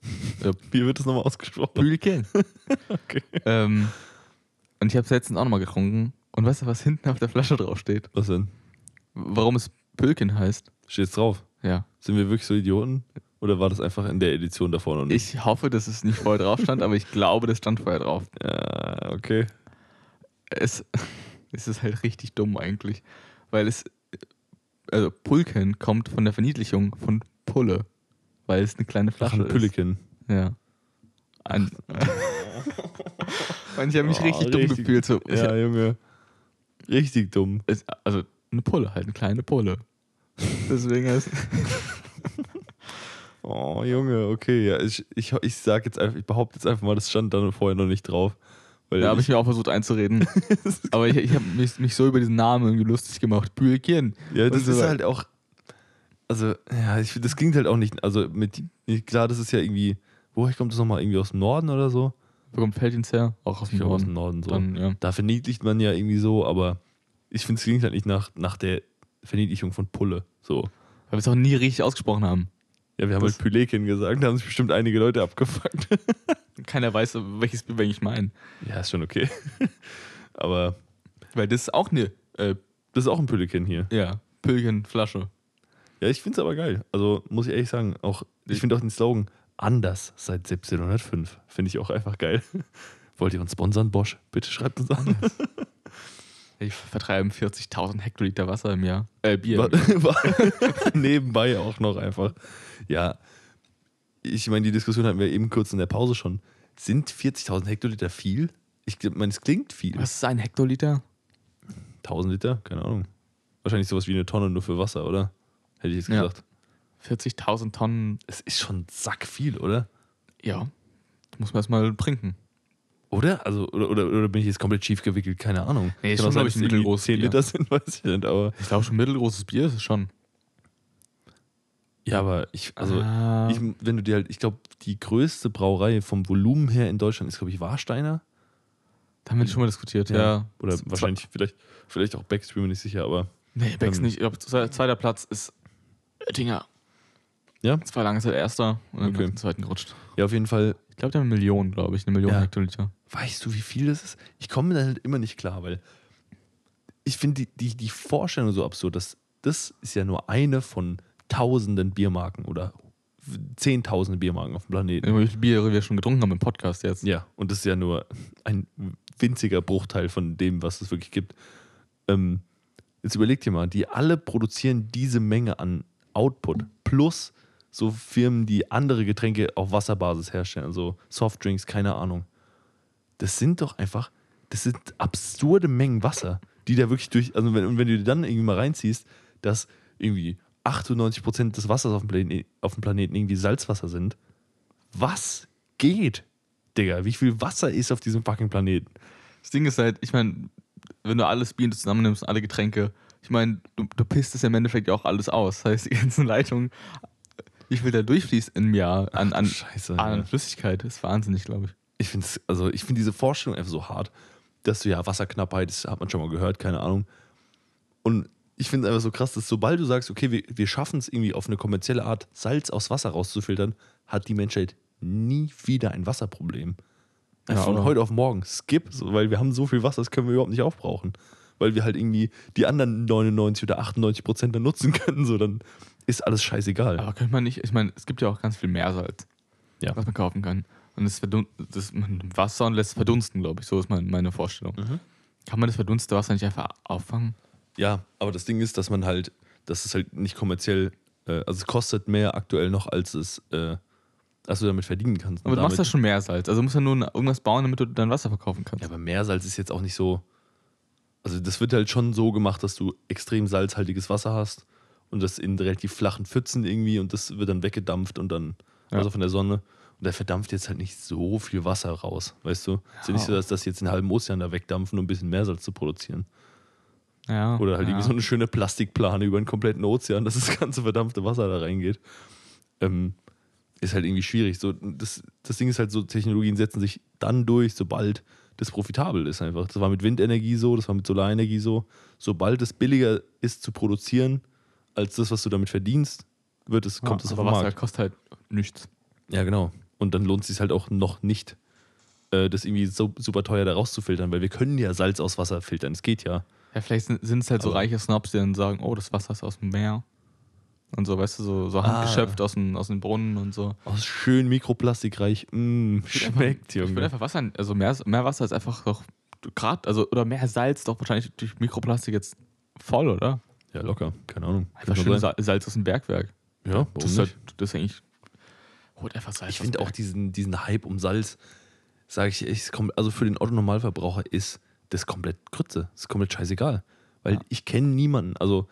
Wie wird das nochmal ausgesprochen? Pülken. Okay. ähm, und ich habe es letztens auch nochmal getrunken. Und weißt du, was hinten auf der Flasche draufsteht? Was denn? Warum es Pülken heißt? Steht's drauf? Ja. Sind wir wirklich so Idioten? Oder war das einfach in der Edition davor noch nicht? Ich hoffe, dass es nicht vorher drauf stand, aber ich glaube, das stand vorher drauf. Ja, okay. Es, es ist halt richtig dumm eigentlich. Weil es. Also, Pulken kommt von der Verniedlichung von Pulle. Weil es eine kleine Ach, Flasche ein ist. Pülliken. Ja. Ein, und ich habe mich Oh, richtig dumm richtig- gefühlt. So, Ja, Junge. Richtig dumm. es, also eine Pulle, halt eine kleine Pulle. Deswegen ist. Oh, Junge, okay. Ja, ich, ich, ich sag jetzt einfach, ich behaupte jetzt einfach mal, das stand da vorher noch nicht drauf. Weil Da habe ich mir auch versucht einzureden. Aber ich, ich habe mich, mich so über diesen Namen irgendwie lustig gemacht. Pülken. ja, das so ist halt auch. Also, ja, ich, das klingt halt auch nicht. Also, mit. Klar, das ist ja irgendwie. Woher kommt das nochmal? Irgendwie aus dem Norden oder so? Wo kommt Feldins her? Auch aus dem glaube, aus dem Norden. Norden so. Dann, ja. Da verniedlicht man ja irgendwie so, aber ich finde, es klingt halt nicht nach, nach der Verniedlichung von Pulle. So. Weil wir es auch nie richtig ausgesprochen haben. Ja, wir haben Das- halt Pülekin gesagt, da haben sich bestimmt einige Leute abgefuckt. Keiner weiß, welches wir eigentlich meinen. ja, ist schon okay. aber Weil das ist auch eine äh, das ist auch ein Pülekin hier. ja, Pülken-Flasche. Ja, ich finde es aber geil. Also muss ich ehrlich sagen, auch ich finde auch den Slogan anders seit 1705. Finde ich auch einfach geil. Wollt ihr uns sponsern, Bosch? Bitte schreibt uns an. Die vertreiben 40.000 Hektoliter Wasser im Jahr. Äh, Bier. War- war- Nebenbei auch noch einfach. Ja, ich meine, die Diskussion hatten wir eben kurz in der Pause schon. Sind 40.000 Hektoliter viel? Ich meine, es klingt viel. Was ist ein Hektoliter? 1000 Liter? Keine Ahnung. Wahrscheinlich sowas wie eine Tonne nur für Wasser, oder? Hätte ich jetzt Ja. gesagt. 40.000 Tonnen. Es ist schon sack viel, oder? Ja. Muss man erstmal trinken. Oder? Also, oder, oder, oder bin ich jetzt komplett schief gewickelt? Keine Ahnung. Nee, ist schon, auch sein, glaub ich, ein mittelgroßes 10 Bier. Liter sind, weiß ich nicht. Aber, Ich glaube, schon mittelgroßes Bier ist es schon. Ja, aber ich, also, Ah. ich, wenn du dir halt, ich glaube, die größte Brauerei vom Volumen her in Deutschland ist, glaube ich, Warsteiner. da haben wir schon mal diskutiert, ja. Oder Z- wahrscheinlich, vielleicht, vielleicht auch Becks, bin mir nicht sicher, aber Nee, Becks Ähm. nicht. Ich glaube, zweiter Platz ist Oettinger. Ja? Das war lange Zeit erster und dann Okay. den zweiten gerutscht. ja, auf jeden Fall. Ich glaube, der hat eine Million, glaube ich. Eine Million Ja. Hektoliter. Weißt du, wie viel das ist? Ich komme da halt immer nicht klar, weil ich finde die, die, die Vorstellung so absurd, dass das ist ja nur eine von tausenden Biermarken oder zehntausenden Biermarken auf dem Planeten. Wie viel Bier wir schon getrunken haben im Podcast jetzt. Ja, und das ist ja nur ein winziger Bruchteil von dem, was es wirklich gibt. Ähm, Jetzt überleg dir mal, die alle produzieren diese Menge an Output plus so Firmen, die andere Getränke auf Wasserbasis herstellen, also Softdrinks, keine Ahnung. Das sind doch einfach, das sind absurde Mengen Wasser, die da wirklich durch, also wenn, wenn du dann irgendwie mal reinziehst, dass irgendwie 98% des Wassers auf dem, Planeten, auf dem Planeten irgendwie Salzwasser sind. Was geht, Digga? Wie viel Wasser ist auf diesem fucking Planeten? Das Ding ist halt, ich meine, wenn du alles Bier zusammennimmst, alle Getränke, ich meine, du, du pisst es ja im Endeffekt ja auch alles aus. Das heißt, die ganzen Leitungen, wie viel da durchfließt im Jahr an, an, Scheiße. an ja. Flüssigkeit, ist wahnsinnig, glaube ich. Ich finde also ich finde diese Vorstellung einfach so hart, dass du ja Wasserknappheit, das hat man schon mal gehört, keine Ahnung. Und ich finde es einfach so krass, dass sobald du sagst, okay, wir, wir schaffen es irgendwie auf eine kommerzielle Art, Salz aus Wasser rauszufiltern, hat die Menschheit nie wieder ein Wasserproblem. Einfach Ja, von heute auf morgen. Skip, so, weil wir haben so viel Wasser, das können wir überhaupt nicht aufbrauchen. Weil wir halt irgendwie die anderen 99 oder 98 Prozent dann nutzen können, so dann ist alles scheißegal. Aber könnte man nicht, ich meine, es gibt ja auch ganz viel Meersalz, Ja. was man kaufen kann. Und das, verdun das man Wasser und lässt verdunsten, glaube ich. So ist mein, meine Vorstellung. Mhm. Kann man das verdunste Wasser nicht einfach auffangen? Ja, aber das Ding ist, dass man halt, dass es halt nicht kommerziell, äh, also es kostet mehr aktuell noch, als es, äh, als du damit verdienen kannst. Aber Und du machst ja schon Meersalz. Also du musst ja nur irgendwas bauen, damit du dein Wasser verkaufen kannst. ja, aber Meersalz ist jetzt auch nicht so. Also das wird halt schon so gemacht, dass du extrem salzhaltiges Wasser hast und das in relativ flachen Pfützen irgendwie und das wird dann weggedampft und dann, Ja. also von der Sonne. Und da verdampft jetzt halt nicht so viel Wasser raus, weißt du? Es ist ja nicht so, dass das jetzt einen halben Ozean da wegdampfen, um ein bisschen Meersalz zu produzieren. Ja. Oder halt ja. irgendwie so eine schöne Plastikplane über einen kompletten Ozean, dass das ganze verdampfte Wasser da reingeht. Ähm, ist halt irgendwie schwierig. So, das, das Ding ist halt so, Technologien setzen sich dann durch, sobald das profitabel ist einfach. Das war mit Windenergie so, das war mit Solarenergie so. Sobald es billiger ist zu produzieren, als das, was du damit verdienst, wird es, kommt ja, es auf aber den Wasser Markt. kostet halt nichts. Ja, genau. Und dann lohnt es sich halt auch noch nicht, äh, das irgendwie so super teuer da rauszufiltern, weil wir können ja Salz aus Wasser filtern. Es geht ja. Ja, vielleicht sind es halt so Aber- reiche Snobs, die dann sagen, oh, das Wasser ist aus dem Meer. Und so, weißt du, so, so Ah. handgeschöpft aus, dem, aus den Brunnen und so. Aus schön mikroplastikreich. Mm, Ich würd schmeckt, einfach, Ich würde Junge. einfach Wasser, also mehr, mehr Wasser ist einfach doch gerade, also oder mehr Salz doch wahrscheinlich durch Mikroplastik jetzt voll, oder? Ja, locker. Keine Ahnung. Einfach schön Salz aus dem Bergwerk. Ja, warum Das ist, halt, das ist eigentlich. Holt einfach Salz. Ich finde dem auch diesen, diesen Hype um Salz, sage ich es kommt- also für den Otto-Normalverbraucher ist das komplett Grütze. Das ist komplett scheißegal. Weil Ja. ich kenne niemanden. Also,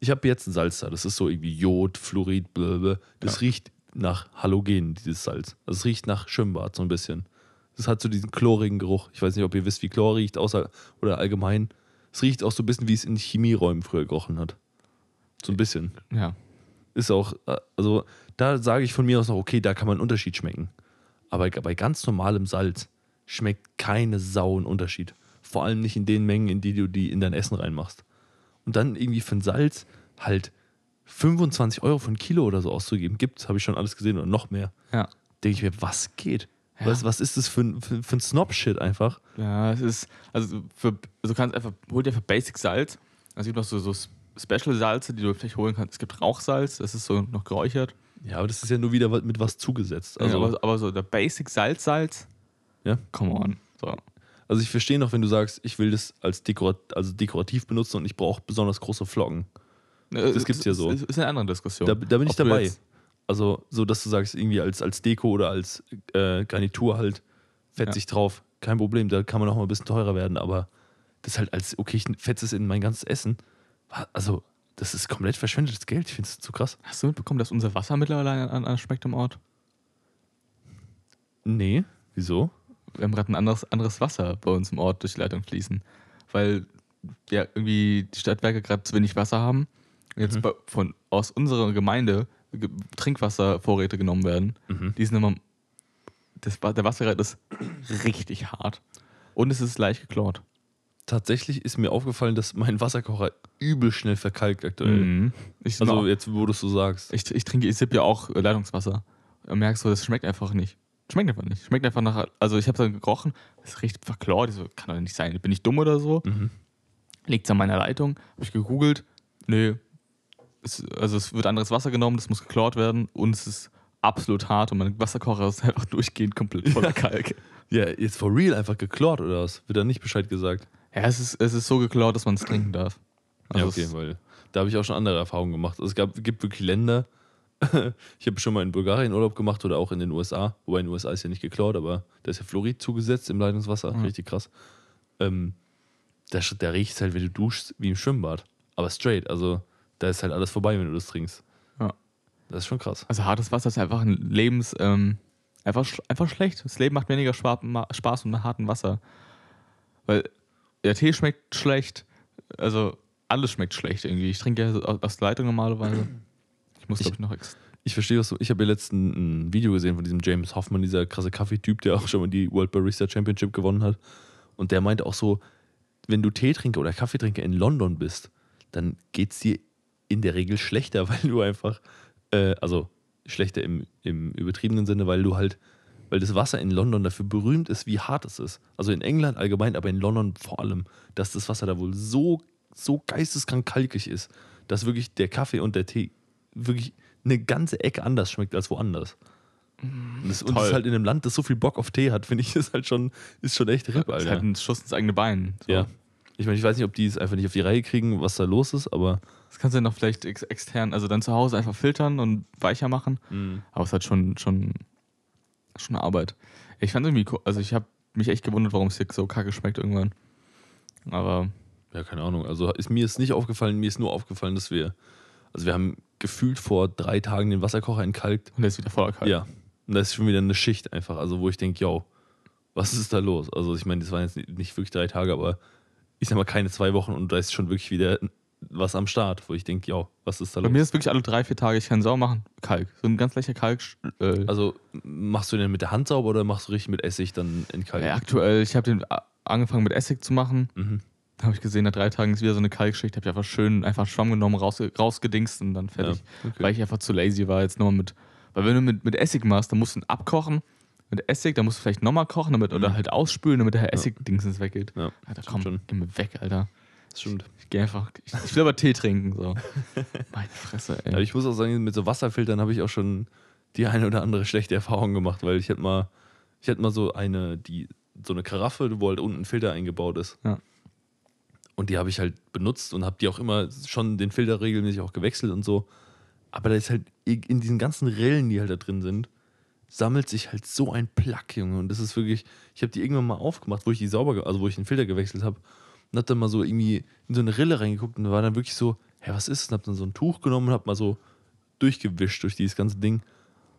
ich habe jetzt ein Salz da. Das ist so irgendwie Jod, Fluorid, blablabla. Das Ja. riecht nach Halogen, dieses Salz. Also, es riecht nach Schwimmbad so ein bisschen. Das hat so diesen chlorigen Geruch. Ich weiß nicht, ob ihr wisst, wie Chlor riecht, außer oder allgemein. Es riecht auch so ein bisschen, wie es in Chemieräumen früher gerochen hat. So ein bisschen. Ja. ist auch, äh, also da sage ich von mir aus noch, okay, da kann man einen Unterschied schmecken. Aber bei ganz normalem Salz schmeckt keine Sau ein Unterschied. Vor allem nicht in den Mengen, in die du die in dein Essen reinmachst. Und dann irgendwie für ein Salz halt 25 Euro für ein Kilo oder so auszugeben, gibt's, habe ich schon alles gesehen oder noch mehr. Ja. Denke ich mir, was geht? Ja. Was, was ist das für ein, für, für ein Snob-Shit einfach? Ja, es ist, also für, also du kannst einfach, hol dir einfach Basic Salz. Es gibt noch so, so Special Salze, die du vielleicht holen kannst. Es gibt Rauchsalz, das ist so noch geräuchert. Ja, aber das ist ja nur wieder mit was zugesetzt. Also, ja, aber, aber so der Basic Salz-Salz, Ja. come on. So. Also ich verstehe noch, wenn du sagst, ich will das als dekorat also dekorativ benutzen und ich brauche besonders große Flocken. Das gibt's ja so. Ist, ist eine andere Diskussion. Da, da bin ich Ob dabei. Also, so dass du sagst, irgendwie als, als Deko oder als äh, Garnitur halt fetze Ja. ich drauf. Kein Problem, da kann man auch mal ein bisschen teurer werden, aber das halt als, okay, ich fetze es in mein ganzes Essen. Also, das ist komplett verschwendetes Geld. Ich finde es zu krass. Hast du mitbekommen, dass unser Wasser mittlerweile an, an schmeckt im Ort? Nee, wieso? Wir haben gerade ein anderes, anderes Wasser bei uns im Ort durch die Leitung fließen. Weil ja irgendwie die Stadtwerke gerade zu wenig Wasser haben. Und jetzt Mhm. bei, von, aus unserer Gemeinde ge- Trinkwasservorräte genommen werden. Mhm. Die sind immer. Das, der Wasserreit ist richtig hart. Und es ist leicht geklort. Tatsächlich ist mir aufgefallen, dass mein Wasserkocher übel schnell verkalkt aktuell. Mhm. Ich, Also, jetzt, wo du es so sagst. ich, ich trinke, ich sippe ja auch Leitungswasser. Und merkst so, das schmeckt einfach nicht. Schmeckt einfach nicht. Schmeckt einfach nach. Also ich habe dann gerochen, es riecht verklort. Ich so, kann doch nicht sein. Bin ich dumm oder so? Mhm. Liegt es an meiner Leitung? Habe ich gegoogelt. Nö. Es, also es wird anderes Wasser genommen, das muss geklort werden und es ist absolut hart und mein Wasserkocher ist einfach durchgehend komplett voller Kalk. Ja, jetzt for real einfach geklort oder was? Wird da nicht Bescheid gesagt? Ja, es ist, es ist so geklort, dass man es trinken darf. Also ja, okay, weil da habe ich auch schon andere Erfahrungen gemacht. Also es gab, gibt wirklich Länder, ich habe schon mal in Bulgarien Urlaub gemacht oder auch in den USA, wobei in den USA ist ja nicht geklaut, aber da ist ja Fluorid zugesetzt im Leitungswasser, Ja. richtig krass. Ähm, da, da riecht es halt, wenn du duschst, wie im Schwimmbad. Aber straight, also da ist halt alles vorbei, wenn du das trinkst. Ja. Das ist schon krass. Also hartes Wasser ist einfach ein Lebens, ähm, einfach, einfach schlecht. Das Leben macht weniger Spaß mit hartem Wasser. Weil der Tee schmeckt schlecht, also alles schmeckt schlecht irgendwie. Ich trinke ja aus Leitung normalerweise. Ich muss, glaube ich, noch ex Ich verstehe, was du. Ich habe ja letztens ein Video gesehen von diesem James Hoffman, dieser krasse Kaffeetyp, der auch schon mal die World Barista Championship gewonnen hat. Und der meinte auch so, wenn du Teetrinker oder Kaffeetrinker in London bist, dann geht es dir in der Regel schlechter, weil du einfach, äh, also schlechter im, im übertriebenen Sinne, weil du halt, weil das Wasser in London dafür berühmt ist, wie hart es ist. Also in England allgemein, aber in London vor allem, dass das Wasser da wohl so, so geisteskrank kalkig ist, dass wirklich der Kaffee und der Tee wirklich eine ganze Ecke anders schmeckt als woanders. Und das, und das halt in einem Land, das so viel Bock auf Tee hat, finde ich, ist halt schon, ist schon echt RIP, Das ist Alter. halt ein Schuss ins eigene Bein. So. ja. Ich meine, ich weiß nicht, ob die es einfach nicht auf die Reihe kriegen, was da los ist, aber Das kannst du ja noch vielleicht ex extern, also dann zu Hause einfach filtern und weicher machen. Aber es hat schon, schon, schon Arbeit. Ich fand irgendwie, cool- also ich habe mich echt gewundert, warum es hier so kacke schmeckt irgendwann. Aber ja, keine Ahnung. Also ist mir ist nicht aufgefallen, mir ist nur aufgefallen, dass wir, also wir haben gefühlt vor drei Tagen den Wasserkocher entkalkt. und der ist wieder voller kalt. Ja. Und da ist schon wieder eine Schicht einfach, also wo ich denke, yo, was ist da los? Also ich meine, das waren jetzt nicht wirklich drei Tage, aber ich sag mal keine zwei Wochen und da ist schon wirklich wieder was am Start, wo ich denke, yo, was ist da Bei los? mir ist wirklich alle drei, vier Tage, ich kann sauber machen. Kalk. So ein ganz leichter Kalk. Äh, Also machst du den mit der Hand sauber oder machst du richtig mit Essig dann entkalken? ja, aktuell, ich habe den angefangen mit Essig zu machen. Mhm. Da habe ich gesehen, nach drei Tagen ist wieder so eine Kalkschicht. Habe ich einfach schön einfach Schwamm genommen, raus, rausgedingst und dann fertig. Ja, okay. Weil ich einfach zu lazy war, jetzt nochmal mit. Weil wenn du mit, mit Essig machst, dann musst du ihn abkochen. Mit Essig, dann musst du vielleicht nochmal kochen damit, oder halt ausspülen, damit der Essig-Dingsens weggeht. Mhm. Ja, Alter, komm, schon. geh mir weg, Alter. Das stimmt. Ich geh einfach. Ich, ich will aber Tee trinken, so. Meine Fresse, ey. Aber ich muss auch sagen, mit so Wasserfiltern habe ich auch schon die eine oder andere schlechte Erfahrung gemacht, weil ich hatte mal, ich hatte mal so eine, die, so eine Karaffe, wo halt unten ein Filter eingebaut ist. Ja. Und die habe ich halt benutzt und habe die auch immer schon den Filter regelmäßig auch gewechselt und so. Aber da ist halt in diesen ganzen Rillen, die halt da drin sind, sammelt sich halt so ein Plack, Junge. Und das ist wirklich, ich habe die irgendwann mal aufgemacht, wo ich die sauber, also wo ich den Filter gewechselt habe. Und hab dann mal so irgendwie in so eine Rille reingeguckt und war dann wirklich so, hä, was ist das? Und hab dann so ein Tuch genommen und hab mal so durchgewischt durch dieses ganze Ding.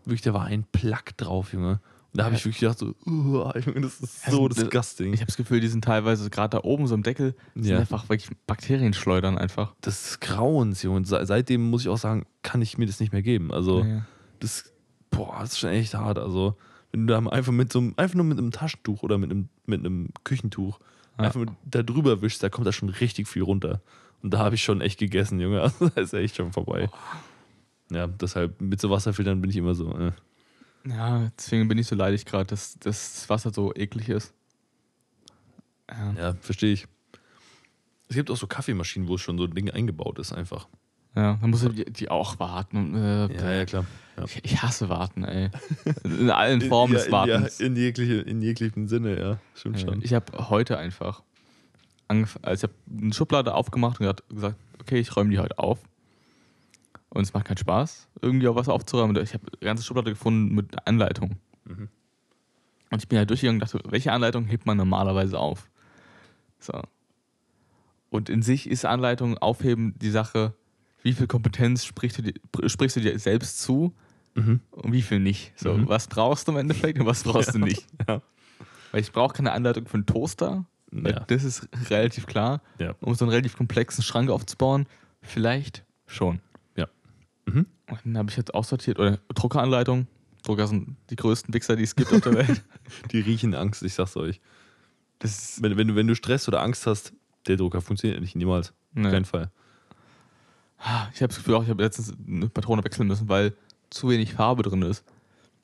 Wirklich, da war ein Plack drauf, Junge. Da habe ich wirklich gedacht so, uh, das ist so Also, disgusting. Ich habe das Gefühl, die sind teilweise gerade da oben so im Deckel, sind Ja. einfach wirklich Bakterien schleudern einfach. das ist Grauens, Junge. Seitdem muss ich auch sagen, kann ich mir das nicht mehr geben. Also, Ja. das, boah, das ist schon echt hart. Also, wenn du da einfach mit so einem, einfach nur mit einem Taschentuch oder mit einem, mit einem Küchentuch Ja. einfach da drüber wischst, da kommt da schon richtig viel runter. Und da habe ich schon echt gegessen, Junge. Also, da ist echt schon vorbei. Ja, deshalb mit so Wasserfiltern bin ich immer so. Äh. Ja, deswegen bin ich so leidig gerade, dass, das Wasser so eklig ist. Ja. Ja, verstehe ich. Es gibt auch so Kaffeemaschinen, wo schon so ein Ding eingebaut ist, einfach. Ja, dann musst du die, die auch warten. Und, äh, Ja, ja, klar. Ja. Ich, ich hasse Warten, ey. In allen Formen des Wartens. Ja, in, jegliche, in jeglichem Sinne, ja. Stimmt Ja, schon. Ich habe heute einfach angefangen, also ich habe eine Schublade aufgemacht und gesagt, okay, ich räume die heute auf. Und es macht keinen Spaß, irgendwie auch was aufzuräumen. Ich habe eine ganze Schublade gefunden mit Anleitung. Mhm. Und ich bin halt durchgegangen und dachte, welche Anleitung hebt man normalerweise auf? So. Und in sich ist Anleitung aufheben die Sache, wie viel Kompetenz sprichst du dir, sprichst du dir selbst zu Mhm. und wie viel nicht. So, Mhm. was brauchst du im Endeffekt und was brauchst du nicht. Ja. Weil ich brauche keine Anleitung für einen Toaster. Ja. Das ist relativ klar. Ja. Um so einen relativ komplexen Schrank aufzubauen, vielleicht schon. Mhm. Und dann habe ich jetzt aussortiert, oder Druckeranleitung. Drucker sind die größten Wichser, die es gibt auf der Welt. Die riechen Angst, ich sag's euch. Das ist, Wenn, wenn, du, wenn du Stress oder Angst hast, der Drucker funktioniert nicht, niemals. Auf ne. keinen Fall. Ich habe das Gefühl, auch, ich habe letztens eine Patrone wechseln müssen, weil zu wenig Farbe drin ist.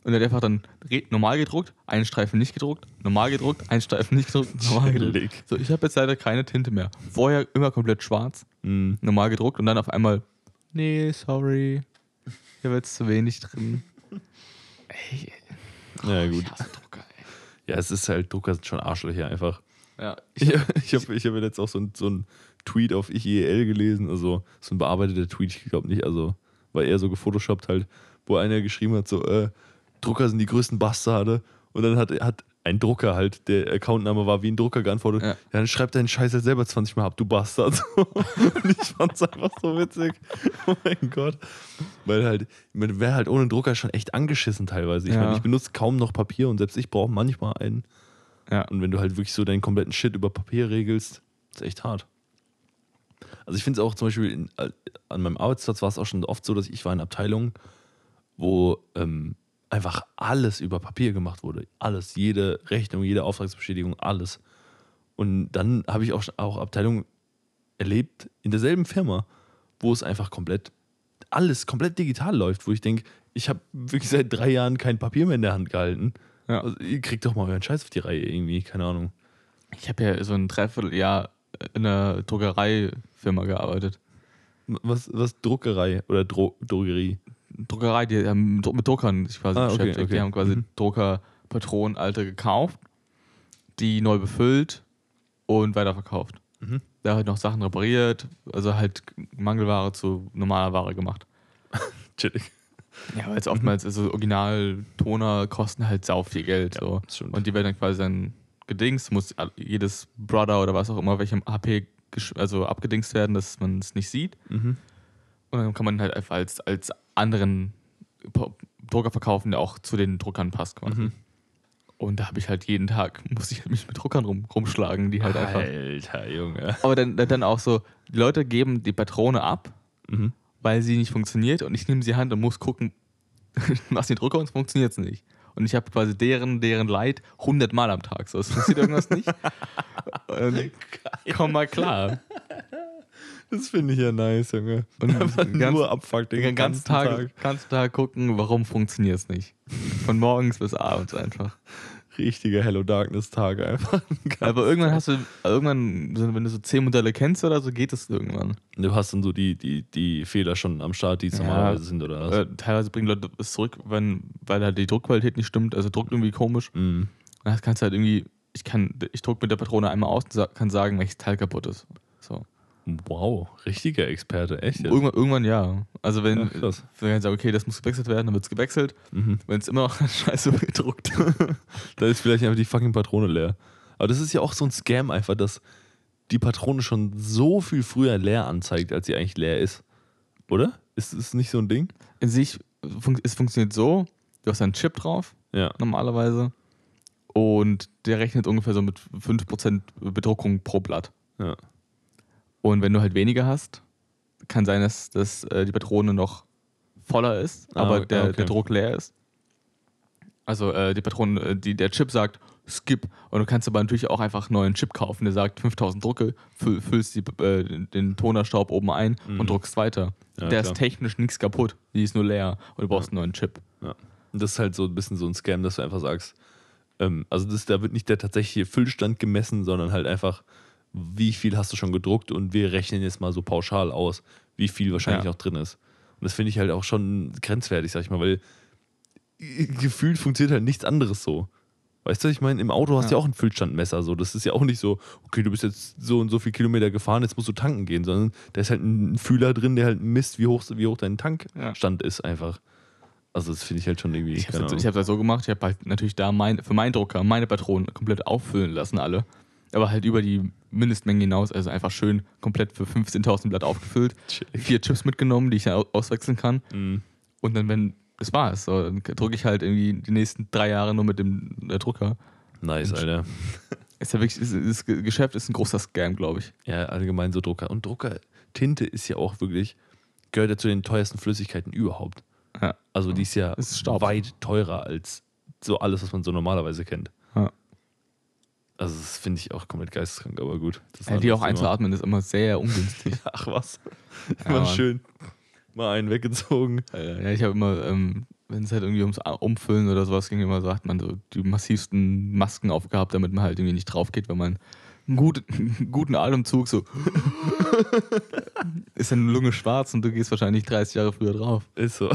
Und er hat einfach dann normal gedruckt, einen Streifen nicht gedruckt, normal gedruckt, einen Streifen nicht gedruckt, normal gedruckt. So, ich habe jetzt leider keine Tinte mehr. Vorher immer komplett schwarz, Mhm. normal gedruckt und dann auf einmal, nee, sorry, hier wird zu wenig drin. Ey, Ja, gut. Ich hasse Drucker, ey. Ja, es ist halt, Drucker sind schon Arschlöcher einfach. Ja, Ich, ich habe ich hab jetzt auch so ein, so Tweet auf IEL gelesen, also so ein bearbeiteter Tweet, ich glaube nicht, also war eher so gefotoshoppt halt, wo einer geschrieben hat, so, äh, Drucker sind die größten Bastarde. Und dann hat, hat ein Drucker halt, der Accountname war wie ein Drucker geantwortet, ja, dann schreib deinen Scheiß halt selber 20 Mal ab, du Bastard. und ich fand's einfach so witzig. Oh mein Gott. Weil halt, man wäre halt ohne Drucker schon echt angeschissen teilweise. Ich Ja. meine, ich benutze kaum noch Papier und selbst ich brauche manchmal einen. Ja. Und wenn du halt wirklich so deinen kompletten Shit über Papier regelst, ist echt hart. Also ich finde es auch zum Beispiel in, äh, an meinem Arbeitsplatz war es auch schon oft so, dass ich war in Abteilungen, wo ähm, einfach alles über Papier gemacht wurde. Alles, jede Rechnung, jede Auftragsbestätigung, alles. Und dann habe ich auch, auch Abteilungen erlebt in derselben Firma, wo es einfach komplett, alles komplett digital läuft, wo ich denke, ich habe wirklich seit drei Jahren kein Papier mehr in der Hand gehalten. Ja. Also, ihr kriegt doch mal euren Scheiß auf die Reihe irgendwie, keine Ahnung. Ich habe ja so ein Dreivierteljahr in einer Druckereifirma gearbeitet. Was, was Druckerei oder Dro Drogerie? Druckerei, die haben mit Druckern sich quasi Ah, okay, beschäftigt. okay. Die haben quasi Mhm. Druckerpatronen alte gekauft, die neu befüllt und weiterverkauft. Mhm. Da halt noch Sachen repariert, also halt Mangelware zu normaler Ware gemacht. Chillig. Ja, weil es oftmals, also Originaltoner kosten halt sau viel Geld. so. das stimmt. Und die werden dann quasi dann gedingst, muss jedes Brother oder was auch immer, welchem HP also abgedingst werden, dass man es nicht sieht. Mhm. Und dann kann man halt einfach als, als anderen Drucker verkaufen, der auch zu den Druckern passt quasi. Mhm. Und da habe ich halt jeden Tag, muss ich mich mit Druckern rum, rumschlagen, die halt einfach. Alter, Junge. Aber dann, dann auch so, die Leute geben die Patrone ab, Mhm. weil sie nicht funktioniert und ich nehme sie in die Hand und muss gucken, was die Drucker und es funktioniert es nicht. Und ich habe quasi deren, deren Leid 100 Mal am Tag. So, es funktioniert irgendwas nicht. Komm mal klar. Das finde ich ja nice, Junge. Und Einfach ganz- nur abfuckt den Den ganzen Tag, ganzen Tag gucken, warum funktioniert es nicht. Von morgens bis abends einfach. Richtiger Hello Darkness Tag einfach. Aber irgendwann hast du, irgendwann, wenn du so 10 Modelle kennst oder so, geht es irgendwann. Du hast dann so die, die, die Fehler schon am Start, die es Ja. normalerweise sind, oder was? Äh, teilweise bringen Leute es zurück, wenn, weil halt die Druckqualität nicht stimmt, also druckt irgendwie komisch. Mhm. Dann kannst du halt irgendwie, ich kann, ich druck mit der Patrone einmal aus und kann sagen, welches Teil kaputt ist. So. Wow, richtiger Experte, echt jetzt? Irgendwann, irgendwann ja. Also wenn, Ja, krass. wenn ich sage, okay, das muss gewechselt werden, dann wird es gewechselt. Mhm. Wenn es immer noch scheiße gedruckt. Da ist vielleicht einfach die fucking Patrone leer. Aber das ist ja auch so ein Scam einfach, dass die Patrone schon so viel früher leer anzeigt, als sie eigentlich leer ist. Oder? Ist es nicht so ein Ding? In sich, fun es funktioniert so, du hast einen Chip drauf, Ja. normalerweise. Und der rechnet ungefähr so mit 5% Bedruckung pro Blatt. Ja. Und wenn du halt weniger hast, kann sein, dass, dass äh, die Patrone noch voller ist, Ah, aber der, okay. der Druck leer ist. Also äh, die Patrone, äh, die, der Chip sagt Skip und du kannst aber natürlich auch einfach einen neuen Chip kaufen, der sagt 5000 Drucke, füll, füllst die, äh, den Tonerstaub oben ein Mhm. und druckst weiter. Ja, der klar. ist technisch nichts kaputt, die ist nur leer und du brauchst einen neuen Chip. Ja. Und das ist halt so ein bisschen so ein Scam, dass du einfach sagst, ähm, also das, da wird nicht der tatsächliche Füllstand gemessen, sondern halt einfach, wie viel hast du schon gedruckt und wir rechnen jetzt mal so pauschal aus, wie viel wahrscheinlich Ja. noch drin ist. Und das finde ich halt auch schon grenzwertig, sag ich mal, weil gefühlt funktioniert halt nichts anderes so. Weißt du, ich meine, im Auto hast du ja Ja. auch ein Füllstandmesser. So. Das ist ja auch nicht so, okay, du bist jetzt so und so viel Kilometer gefahren, jetzt musst du tanken gehen, sondern da ist halt ein Fühler drin, der halt misst, wie hoch, wie hoch dein Tankstand ist einfach. Also das finde ich halt schon irgendwie. Ich habe ich hab das so gemacht, ich habe halt natürlich da mein, für meinen Drucker meine Patronen komplett auffüllen lassen, alle. Aber halt über die Mindestmenge hinaus, also einfach schön komplett für 15.000 Blatt aufgefüllt. Vier Chips mitgenommen, die ich dann au- auswechseln kann. Mhm. Und dann, wenn, das war's. So, dann drucke ich halt irgendwie die nächsten drei Jahre nur mit dem äh, Drucker. Nice, Und- Alter. Ist ja wirklich, ist, das Geschäft ist ein großer Scam, glaube ich. Ja, allgemein so Drucker. Und Druckertinte ist ja auch wirklich, gehört ja zu den teuersten Flüssigkeiten überhaupt. Ja. Also die ist ja ist weit teurer als so alles, was man so normalerweise kennt. Ja. Also das finde ich auch komplett geisteskrank, aber gut. Ja, die auch Thema. einzuatmen ist immer sehr ungünstig. Ach was. Ja, Immer Mann. schön. Mal einen weggezogen. Ja, ich habe immer, ähm, wenn es halt irgendwie ums Umfüllen oder sowas ging, immer hat man so die massivsten Masken aufgehabt, damit man halt irgendwie nicht drauf geht, wenn man einen guten, guten Atemzug so ist deine Lunge schwarz und du gehst wahrscheinlich 30 Jahre früher drauf. Ist so.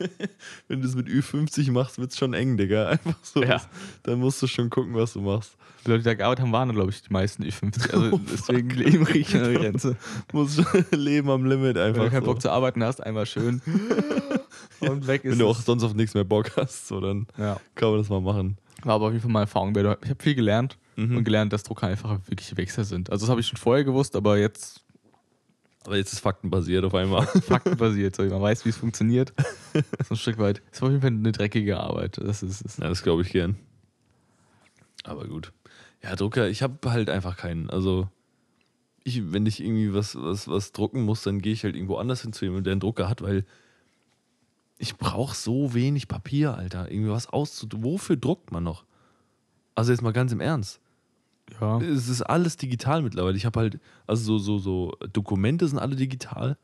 wenn du es mit Ü50 machst, wird es schon eng, Digga. Einfach so. Ja. Dann musst du schon gucken, was du machst. Die Leute, die da gearbeitet haben, waren, glaube ich, die meisten Ü50. Also deswegen leben riechen an der Grenze. Musst schon leben am Limit Wenn einfach. du keinen so. Bock zu arbeiten hast, einmal schön. Und weg ist Wenn du auch sonst auf nichts mehr Bock hast, so, dann Ja. kann man das mal machen. War aber auf jeden Fall meine Erfahrung. Ich habe viel gelernt Mhm. und gelernt, dass Drucker einfach wirklich Wechsel sind. Also das habe ich schon vorher gewusst, aber jetzt Aber jetzt ist faktenbasiert auf einmal. faktenbasiert. So, man weiß, wie es funktioniert. So ein Stück weit. Es war auf jeden Fall eine dreckige Arbeit. Das ist es. Ja, das glaube ich gern. Aber gut. Ja, Drucker, ich habe halt einfach keinen. Also, ich, wenn ich irgendwie was, was, was drucken muss, dann gehe ich halt irgendwo anders hin zu jemandem, der einen Drucker hat, weil ich brauche so wenig Papier, Alter. Irgendwie was auszudrucken. Wofür druckt man noch? Also jetzt mal ganz im Ernst. Ja. Es ist alles digital mittlerweile. Ich habe halt, also so, so, so Dokumente sind alle digital.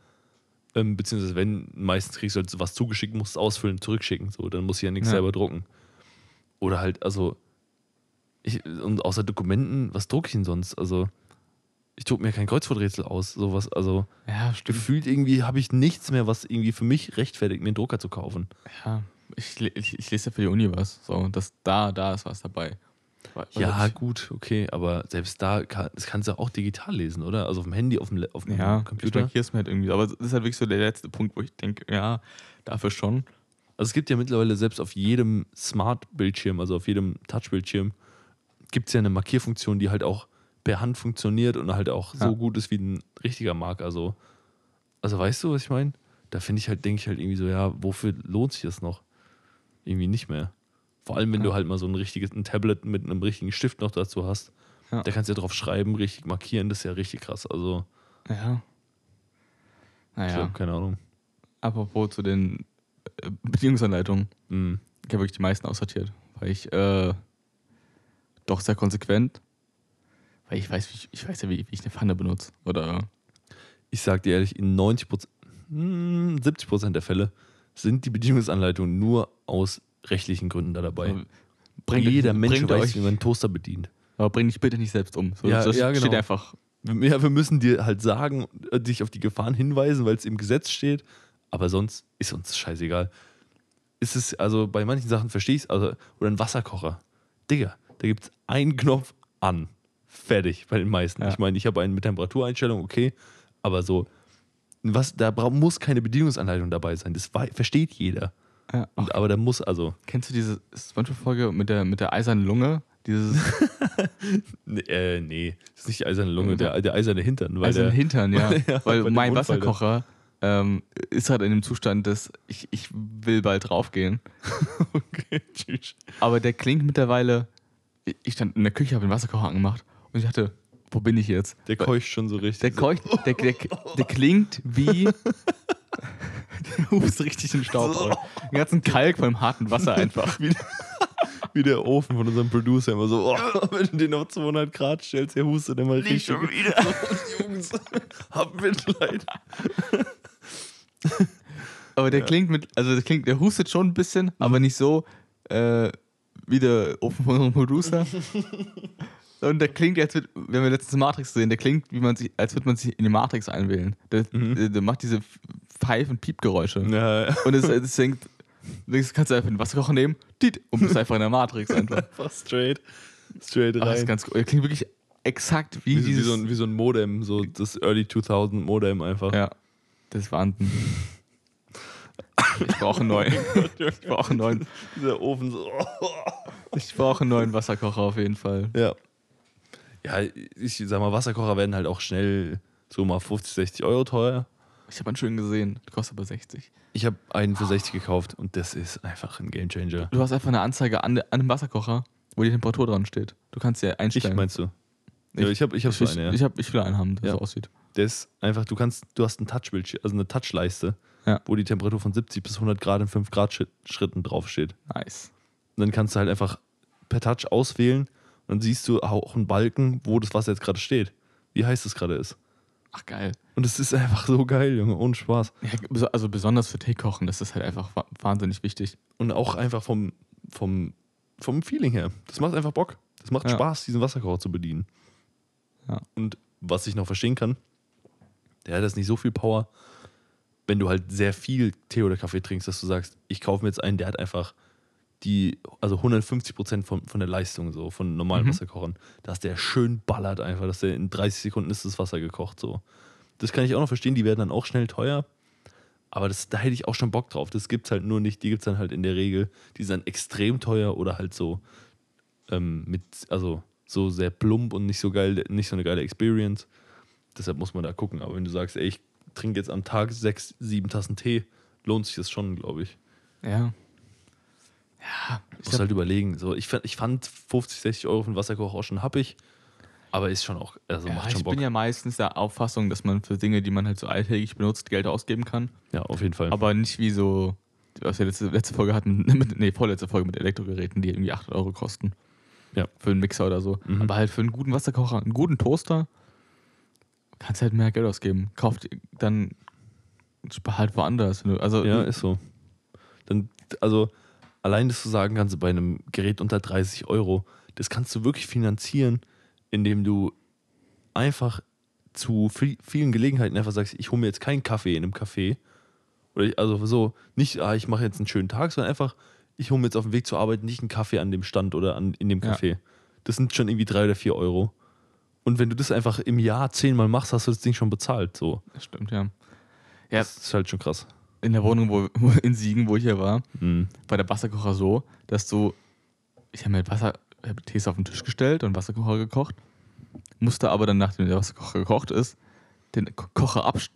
Ähm, beziehungsweise wenn, meistens kriegst du halt was zugeschickt, musst es ausfüllen, zurückschicken. So, dann muss ich ja nichts Ja. selber drucken. Oder halt, also, ich, und außer Dokumenten, was drucke ich denn sonst? Also, ich drucke mir kein Kreuzworträtsel aus. Sowas, also, Ja, gefühlt irgendwie habe ich nichts mehr, was irgendwie für mich rechtfertigt, mir einen Drucker zu kaufen. Ja. Ich, ich, ich lese ja für die Uni was. So, das, da, da ist was dabei. Ja, ich- gut, okay, aber selbst da kann, das kannst du auch digital lesen, oder? Also auf dem Handy, auf dem, auf dem Ja, ich Computer. markiere es mir halt irgendwie. Aber das ist halt wirklich so der letzte Punkt, wo ich denke, ja, dafür schon. Also es gibt ja mittlerweile selbst auf jedem Smart-Bildschirm, also auf jedem Touch-Bildschirm, gibt es ja eine Markierfunktion, die halt auch per Hand funktioniert und halt auch Ja. so gut ist wie ein richtiger Marker. Also, also weißt du, was ich meine? Da finde ich halt, denke ich halt irgendwie so, ja, wofür lohnt sich das noch? Irgendwie nicht mehr. Vor allem, wenn Ja. du halt mal so ein richtiges ein Tablet mit einem richtigen Stift noch dazu hast. Ja. Da kannst du ja drauf schreiben, richtig markieren, das ist ja richtig krass. Also, Ja. Naja, glaub, keine Ahnung. apropos zu den äh, Bedienungsanleitungen. Hm. Ich habe wirklich die meisten aussortiert, weil ich äh, doch sehr konsequent, weil ich weiß, wie ich, ich weiß ja, wie, wie ich eine Pfanne benutze. Oder ich sag dir ehrlich, in 90% hm, 70 Prozent der Fälle sind die Bedienungsanleitungen nur aus rechtlichen Gründen da dabei. bringt Jeder euch, Mensch bringt weiß, euch, wie man einen Toaster bedient. aber bring dich bitte nicht selbst um. So, Ja, das ja, steht genau. einfach. Wir- Ja, wir müssen dir halt sagen, äh, dich auf die Gefahren hinweisen, weil es im Gesetz steht, aber sonst ist uns scheißegal. Ist es, also bei manchen Sachen verstehe ich es, also, oder ein Wasserkocher. Digga, da gibt es einen Knopf an. Fertig, bei den meisten. Ja. Ich meine, ich habe einen mit Temperatureinstellung, okay, aber so, was, da muss keine Bedienungsanleitung dabei sein. Das versteht jeder. Ja. Und, aber da muss, also, Kennst du diese Spongebob-Folge mit der, mit der eisernen Lunge? Dieses nee, äh, nee, das ist nicht die eiserne Lunge, der, der eiserne Hintern. Weil eisernen der, Hintern, ja. Ja, Weil mein Unfall. Wasserkocher ähm, ist halt in dem Zustand, dass ich, ich will bald draufgehen. okay, tschüss. Aber der klingt mittlerweile. Ich stand in der Küche, habe den Wasserkocher angemacht und ich dachte, wo bin ich jetzt? Der keucht schon so richtig. Der, keucht, der, der, der klingt wie. der hust richtig den Staub aus. Den ganzen Kalk von dem harten Wasser einfach. wie, wie der Ofen von unserem Producer immer so, oh, wenn du den auf 200 Grad stellst, der hustet immer richtig. schon wieder. So, Jungs, hab Mitleid. Aber der klingt mit. Also der klingt, der hustet schon ein bisschen, aber nicht so äh, wie der Ofen von unserem Producer. Und der klingt, als wird, wenn wir letztens Matrix sehen, der klingt, wie man sich, als würde man sich in die Matrix einwählen. Der, der, der macht diese Pfeif- und Piepgeräusche. Ja, Und es, es denkt, das kannst du einfach den Wasserkocher nehmen, und bist einfach in der Matrix einfach. einfach straight. Straight Ach, das ist rein. ganz cool. Der klingt wirklich exakt wie, Wie, wie, dieses. so ein, wie so ein Modem, so das Early 2000 Modem einfach. ja, das ist Wahnsinn. Ich brauche einen neuen. Ich brauche einen neuen. Dieser Ofen so. Ich brauche einen neuen Wasserkocher auf jeden Fall. Ja. Ja, ich sag mal, Wasserkocher werden halt auch schnell so mal 50, 60 Euro teuer. Ich habe einen schön gesehen. Der kostet aber 60. Ich habe einen für 60 gekauft und das ist einfach ein Gamechanger. Du hast einfach eine Anzeige an, an dem Wasserkocher, wo die Temperatur dran steht. Du kannst ja Ich einstellen. meinst du? Ja, ich habe ich hab so ich, eine. Ja. ich, hab, ich will einen haben, der Ja. so aussieht. Der ist einfach, du kannst, du hast ein Touchbildschirm, also eine Touchleiste, Ja. wo die Temperatur von 70 bis 100 Grad in 5 Grad Schritt- Schritten draufsteht. Nice. Und dann kannst du halt einfach per Touch auswählen dann siehst du auch einen Balken, wo das Wasser jetzt gerade steht. Wie heiß es gerade ist. Ach, geil. Und es ist einfach so geil, Junge, ohne Spaß. Ja, also besonders für Teekochen, das ist halt einfach wa- wahnsinnig wichtig. Und auch einfach vom, vom, vom Feeling her. Das macht einfach Bock. Das macht Ja. Spaß, diesen Wasserkocher zu bedienen. Ja. Und was ich noch verstehen kann, der hat jetzt nicht so viel Power, wenn du halt sehr viel Tee oder Kaffee trinkst, dass du sagst, ich kaufe mir jetzt einen, der hat einfach die, also 150 Prozent von, von der Leistung so, von normalen Mhm. Wasserkochern, dass der schön ballert einfach, dass der in 30 Sekunden ist das Wasser gekocht so. Das kann ich auch noch verstehen, die werden dann auch schnell teuer, aber das, da hätte ich auch schon Bock drauf. Das gibt's halt nur nicht, die gibt's dann halt in der Regel, die sind dann extrem teuer oder halt so ähm, mit, also so sehr plump und nicht so geil, nicht so eine geile Experience. Deshalb muss man da gucken. Aber wenn du sagst, ey, ich trinke jetzt am Tag sechs, sieben Tassen Tee, lohnt sich das schon, glaube ich. Ja. Ja, ich Ich muss glaub, halt überlegen. So, ich, fand- ich fand 50, 60 Euro für einen Wasserkocher auch schon happig, aber ist schon auch, also ja, macht schon ich Bock. bin ja meistens der Auffassung, dass man für Dinge, die man halt so alltäglich benutzt, Geld ausgeben kann. ja, auf jeden Fall. Aber nicht wie so, was wir letzte, letzte Folge hatten, mit, nee, vorletzte Folge mit Elektrogeräten, die irgendwie 8 Euro kosten. Ja. Für einen Mixer oder so. Mhm. Aber halt für einen guten Wasserkocher, einen guten Toaster, kannst halt mehr Geld ausgeben. Kauft dann halt woanders. Also, ja, ist so. Dann, also, allein das zu sagen kannst du bei einem Gerät unter 30 Euro, das kannst du wirklich finanzieren, indem du einfach zu vi- vielen Gelegenheiten einfach sagst, ich hole mir jetzt keinen Kaffee in einem Café. Oder ich, also so, nicht, ah, ich mache jetzt einen schönen Tag, sondern einfach, ich hole mir jetzt auf dem Weg zur Arbeit nicht einen Kaffee an dem Stand oder an, in dem Ja. Café. Das sind schon irgendwie drei oder vier Euro. Und wenn du das einfach im Jahr zehnmal machst, hast du das Ding schon bezahlt. So. das stimmt, ja. Ja, Das ist halt schon krass. In der Wohnung wo, in Siegen, wo ich hier war, Mhm. war der Wasserkocher so, dass du, ich habe mir halt Wasser, hab Tees auf den Tisch gestellt und Wasserkocher gekocht, musste aber dann, nachdem der Wasserkocher gekocht ist, den Ko- Kocher abs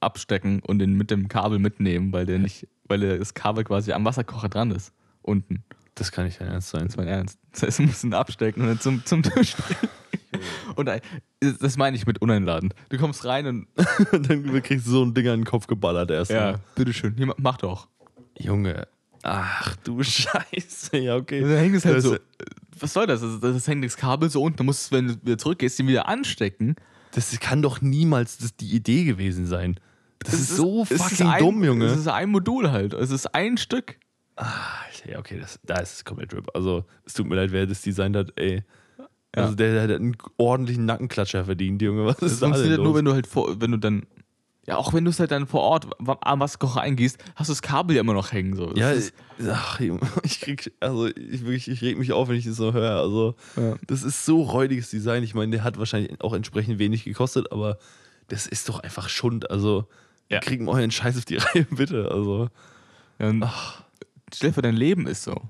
abstecken und den mit dem Kabel mitnehmen, weil der nicht, weil der, das Kabel quasi am Wasserkocher dran ist. Unten. Das kann nicht dein Ernst sein. Das ist mein Ernst. Das heißt, du musst ihn abstecken und dann zum, zum Tisch bringen. Und ein- das meine ich mit uneinladend. Du kommst rein und dann kriegst du so ein Ding an den Kopf geballert erst. ja, bitteschön, hier, mach doch. Junge. Ach du Scheiße. Ja, okay. Und dann hängt es halt Das- so. Was soll das? Das, das hängt das Kabel so unten. Dann musst du, wenn du wieder zurückgehst, den wieder anstecken. Das kann doch niemals das die Idee gewesen sein. Das, Es ist, so es ist fucking ein, dumm, Junge. Es ist ein Modul halt. Es ist ein Stück. Alter, ja, okay, das, da ist es komplett RIP. Also, es tut mir leid, wer das designt hat, ey. Ja. Also, der, der hat einen ordentlichen Nackenklatscher verdient, Junge. Was Das ist da denn funktioniert nur, los? wenn du halt vor, wenn du dann. Ja, auch wenn du es halt dann vor Ort am Wasserkocher eingießt, hast du das Kabel ja immer noch hängen. So. Das Ja, ist, ach, ich krieg, also ich wirklich, ich reg mich auf, wenn ich das so höre. Also, Ja. das ist so räudiges Design. Ich meine, der hat wahrscheinlich auch entsprechend wenig gekostet, aber das ist doch einfach Schund. Also, Ja. kriegt mal euren Scheiß auf die Reihe, bitte. Also, ja, und stell dir vor, dein Leben ist so.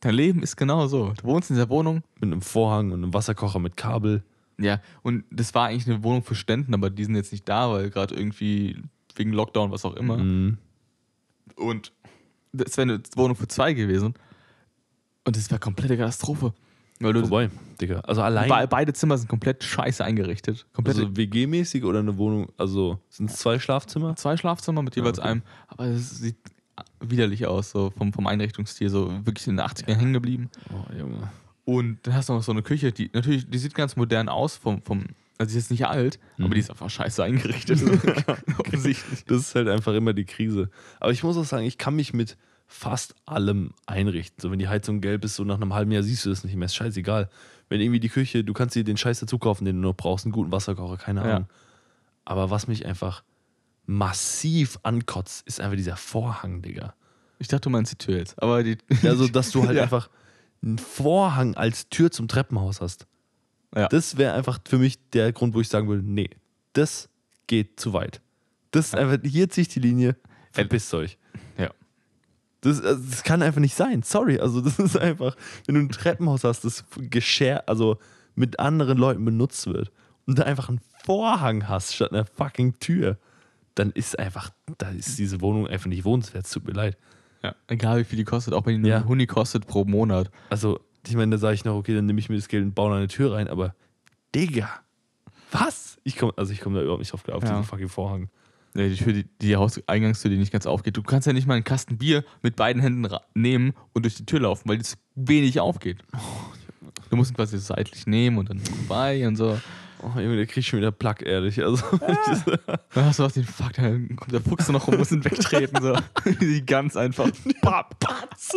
Dein Leben ist genau so. Du wohnst in dieser Wohnung. mit einem Vorhang und einem Wasserkocher mit Kabel. Ja, und das war eigentlich eine Wohnung für Ständen, aber die sind jetzt nicht da, weil gerade irgendwie wegen Lockdown, was auch immer. Mhm. Und das wäre eine Wohnung für zwei gewesen. Und das wäre komplette Katastrophe. Weil Vorbei, Digga. Also allein, be beide Zimmer sind komplett scheiße eingerichtet. Komplett also WG-mäßig oder eine Wohnung, also sind es zwei Schlafzimmer? zwei Schlafzimmer mit jeweils okay. einem. Aber es sieht widerlich aus, so vom, vom Einrichtungsstil, so wirklich in den 80ern hängen geblieben. Oh, Junge. Und dann hast du noch so eine Küche, die natürlich, die sieht ganz modern aus, vom, vom also die ist jetzt nicht alt, Mhm. aber die ist einfach scheiße eingerichtet. Offensichtlich. Das ist halt einfach immer die Krise. Aber ich muss auch sagen, ich kann mich mit fast allem einrichten. So, wenn die Heizung gelb ist, so nach einem halben Jahr siehst du das nicht mehr. Ist scheißegal. Wenn irgendwie die Küche, du kannst dir den Scheiß dazu kaufen, den du noch brauchst, einen guten Wasserkocher, keine Ja. Ahnung. Aber was mich einfach massiv ankotzt, ist einfach dieser Vorhang, Digga. Ich dachte, du meinst die Tür jetzt. Aber die. Also, dass du halt Ja. einfach einen Vorhang als Tür zum Treppenhaus hast. Ja. Das wäre einfach für mich der Grund, wo ich sagen würde, nee, das geht zu weit. Das ist einfach, hier ziehe ich die Linie, verpisst euch. Ja. Das, also, das kann einfach nicht sein. Sorry. Also, das ist einfach, wenn du ein Treppenhaus hast, das Geschirr, also mit anderen Leuten benutzt wird und da einfach einen Vorhang hast statt einer fucking Tür, dann ist einfach, da ist diese Wohnung einfach nicht wohnenswert. Es Tut mir leid. ja. Egal wie viel die kostet, auch wenn die nur Ja. einen Huni kostet pro Monat. Also, ich meine, da sage ich noch, okay, dann nehme ich mir das Geld und baue da eine Tür rein, aber Digga, was? Ich komme, also ich komme da überhaupt nicht drauf klar, auf Ja. diesen fucking Vorhang. Ja, die Tür, die, die Hauseingangstür, die nicht ganz aufgeht. Du kannst ja nicht mal einen Kasten Bier mit beiden Händen nehmen und durch die Tür laufen, weil das wenig aufgeht. Du musst ihn quasi seitlich nehmen und dann vorbei und so. Oh, Junge, der kriegt schon wieder Plack, ehrlich. Also, Dann hast du auch den Fuck, dann kommt der Fuchs noch rum, muss ihn wegtreten. So. Die ganz einfach. Patz.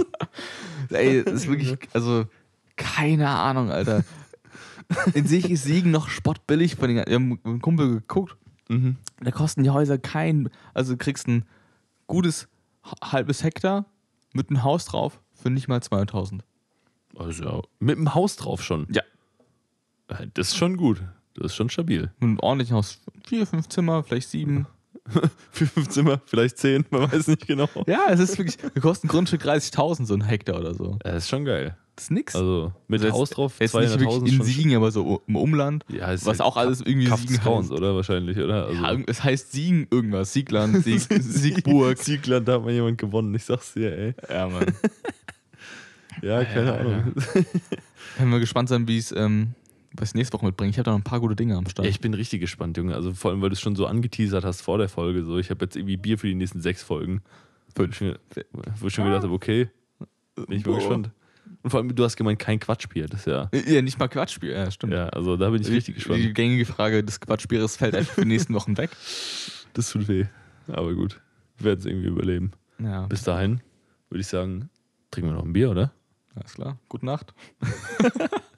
Ey, das ist wirklich, also, keine Ahnung, Alter. In sich ist Siegen noch spottbillig von den Wir haben mit einem Kumpel geguckt Mhm. Da kosten die Häuser kein, also du kriegst ein gutes halbes Hektar mit einem Haus drauf für nicht mal 200.000. Also ja, mit dem Haus drauf schon. Ja. Äh, Das ist schon gut. Das ist schon stabil. Mit einem ordentlichen Haus. Vier, fünf Zimmer, vielleicht sieben. Für fünf Zimmer, vielleicht zehn, man weiß nicht genau. Ja, es ist wirklich, wir kosten ein Grundstück 30.000, so ein Hektar oder so. Das ist schon geil. Das ist nix. Also mit Also Haus drauf, Jetzt nicht 200.000 wirklich in Siegen, aber so im Umland. Ja, ist was ja auch alles irgendwie Kaff Siegen heißt. oder? Wahrscheinlich, oder? Also, Ja, es heißt Siegen irgendwas. Siegland, Sieg, Siegburg. Siegland, da hat mal jemand gewonnen, ich sag's dir, ey. Ja, Mann. Ja, keine Ahnung. Können wir gespannt sein, wie es, ähm, was ich nächste Woche mitbringe. Ich habe da noch ein paar gute Dinge am Start. Ja, ich bin richtig gespannt, Junge. Also vor allem, weil du es schon so angeteasert hast vor der Folge. So, ich habe jetzt irgendwie Bier für die nächsten sechs Folgen. Wo ich schon, wo ich schon gedacht habe, okay, bin ich mal Boah. gespannt. Und vor allem, du hast gemeint, kein Quatschbier. Das ist ja, ja, nicht mal Quatschbier, ja, stimmt. ja, also da bin ich richtig die, gespannt. die gängige Frage des Quatschbieres fällt einfach für die nächsten Wochen weg. Das tut weh. Aber gut, wir werden es irgendwie überleben. Ja, Bis dahin würde ich sagen, trinken wir noch ein Bier, oder? alles klar. Gute Nacht.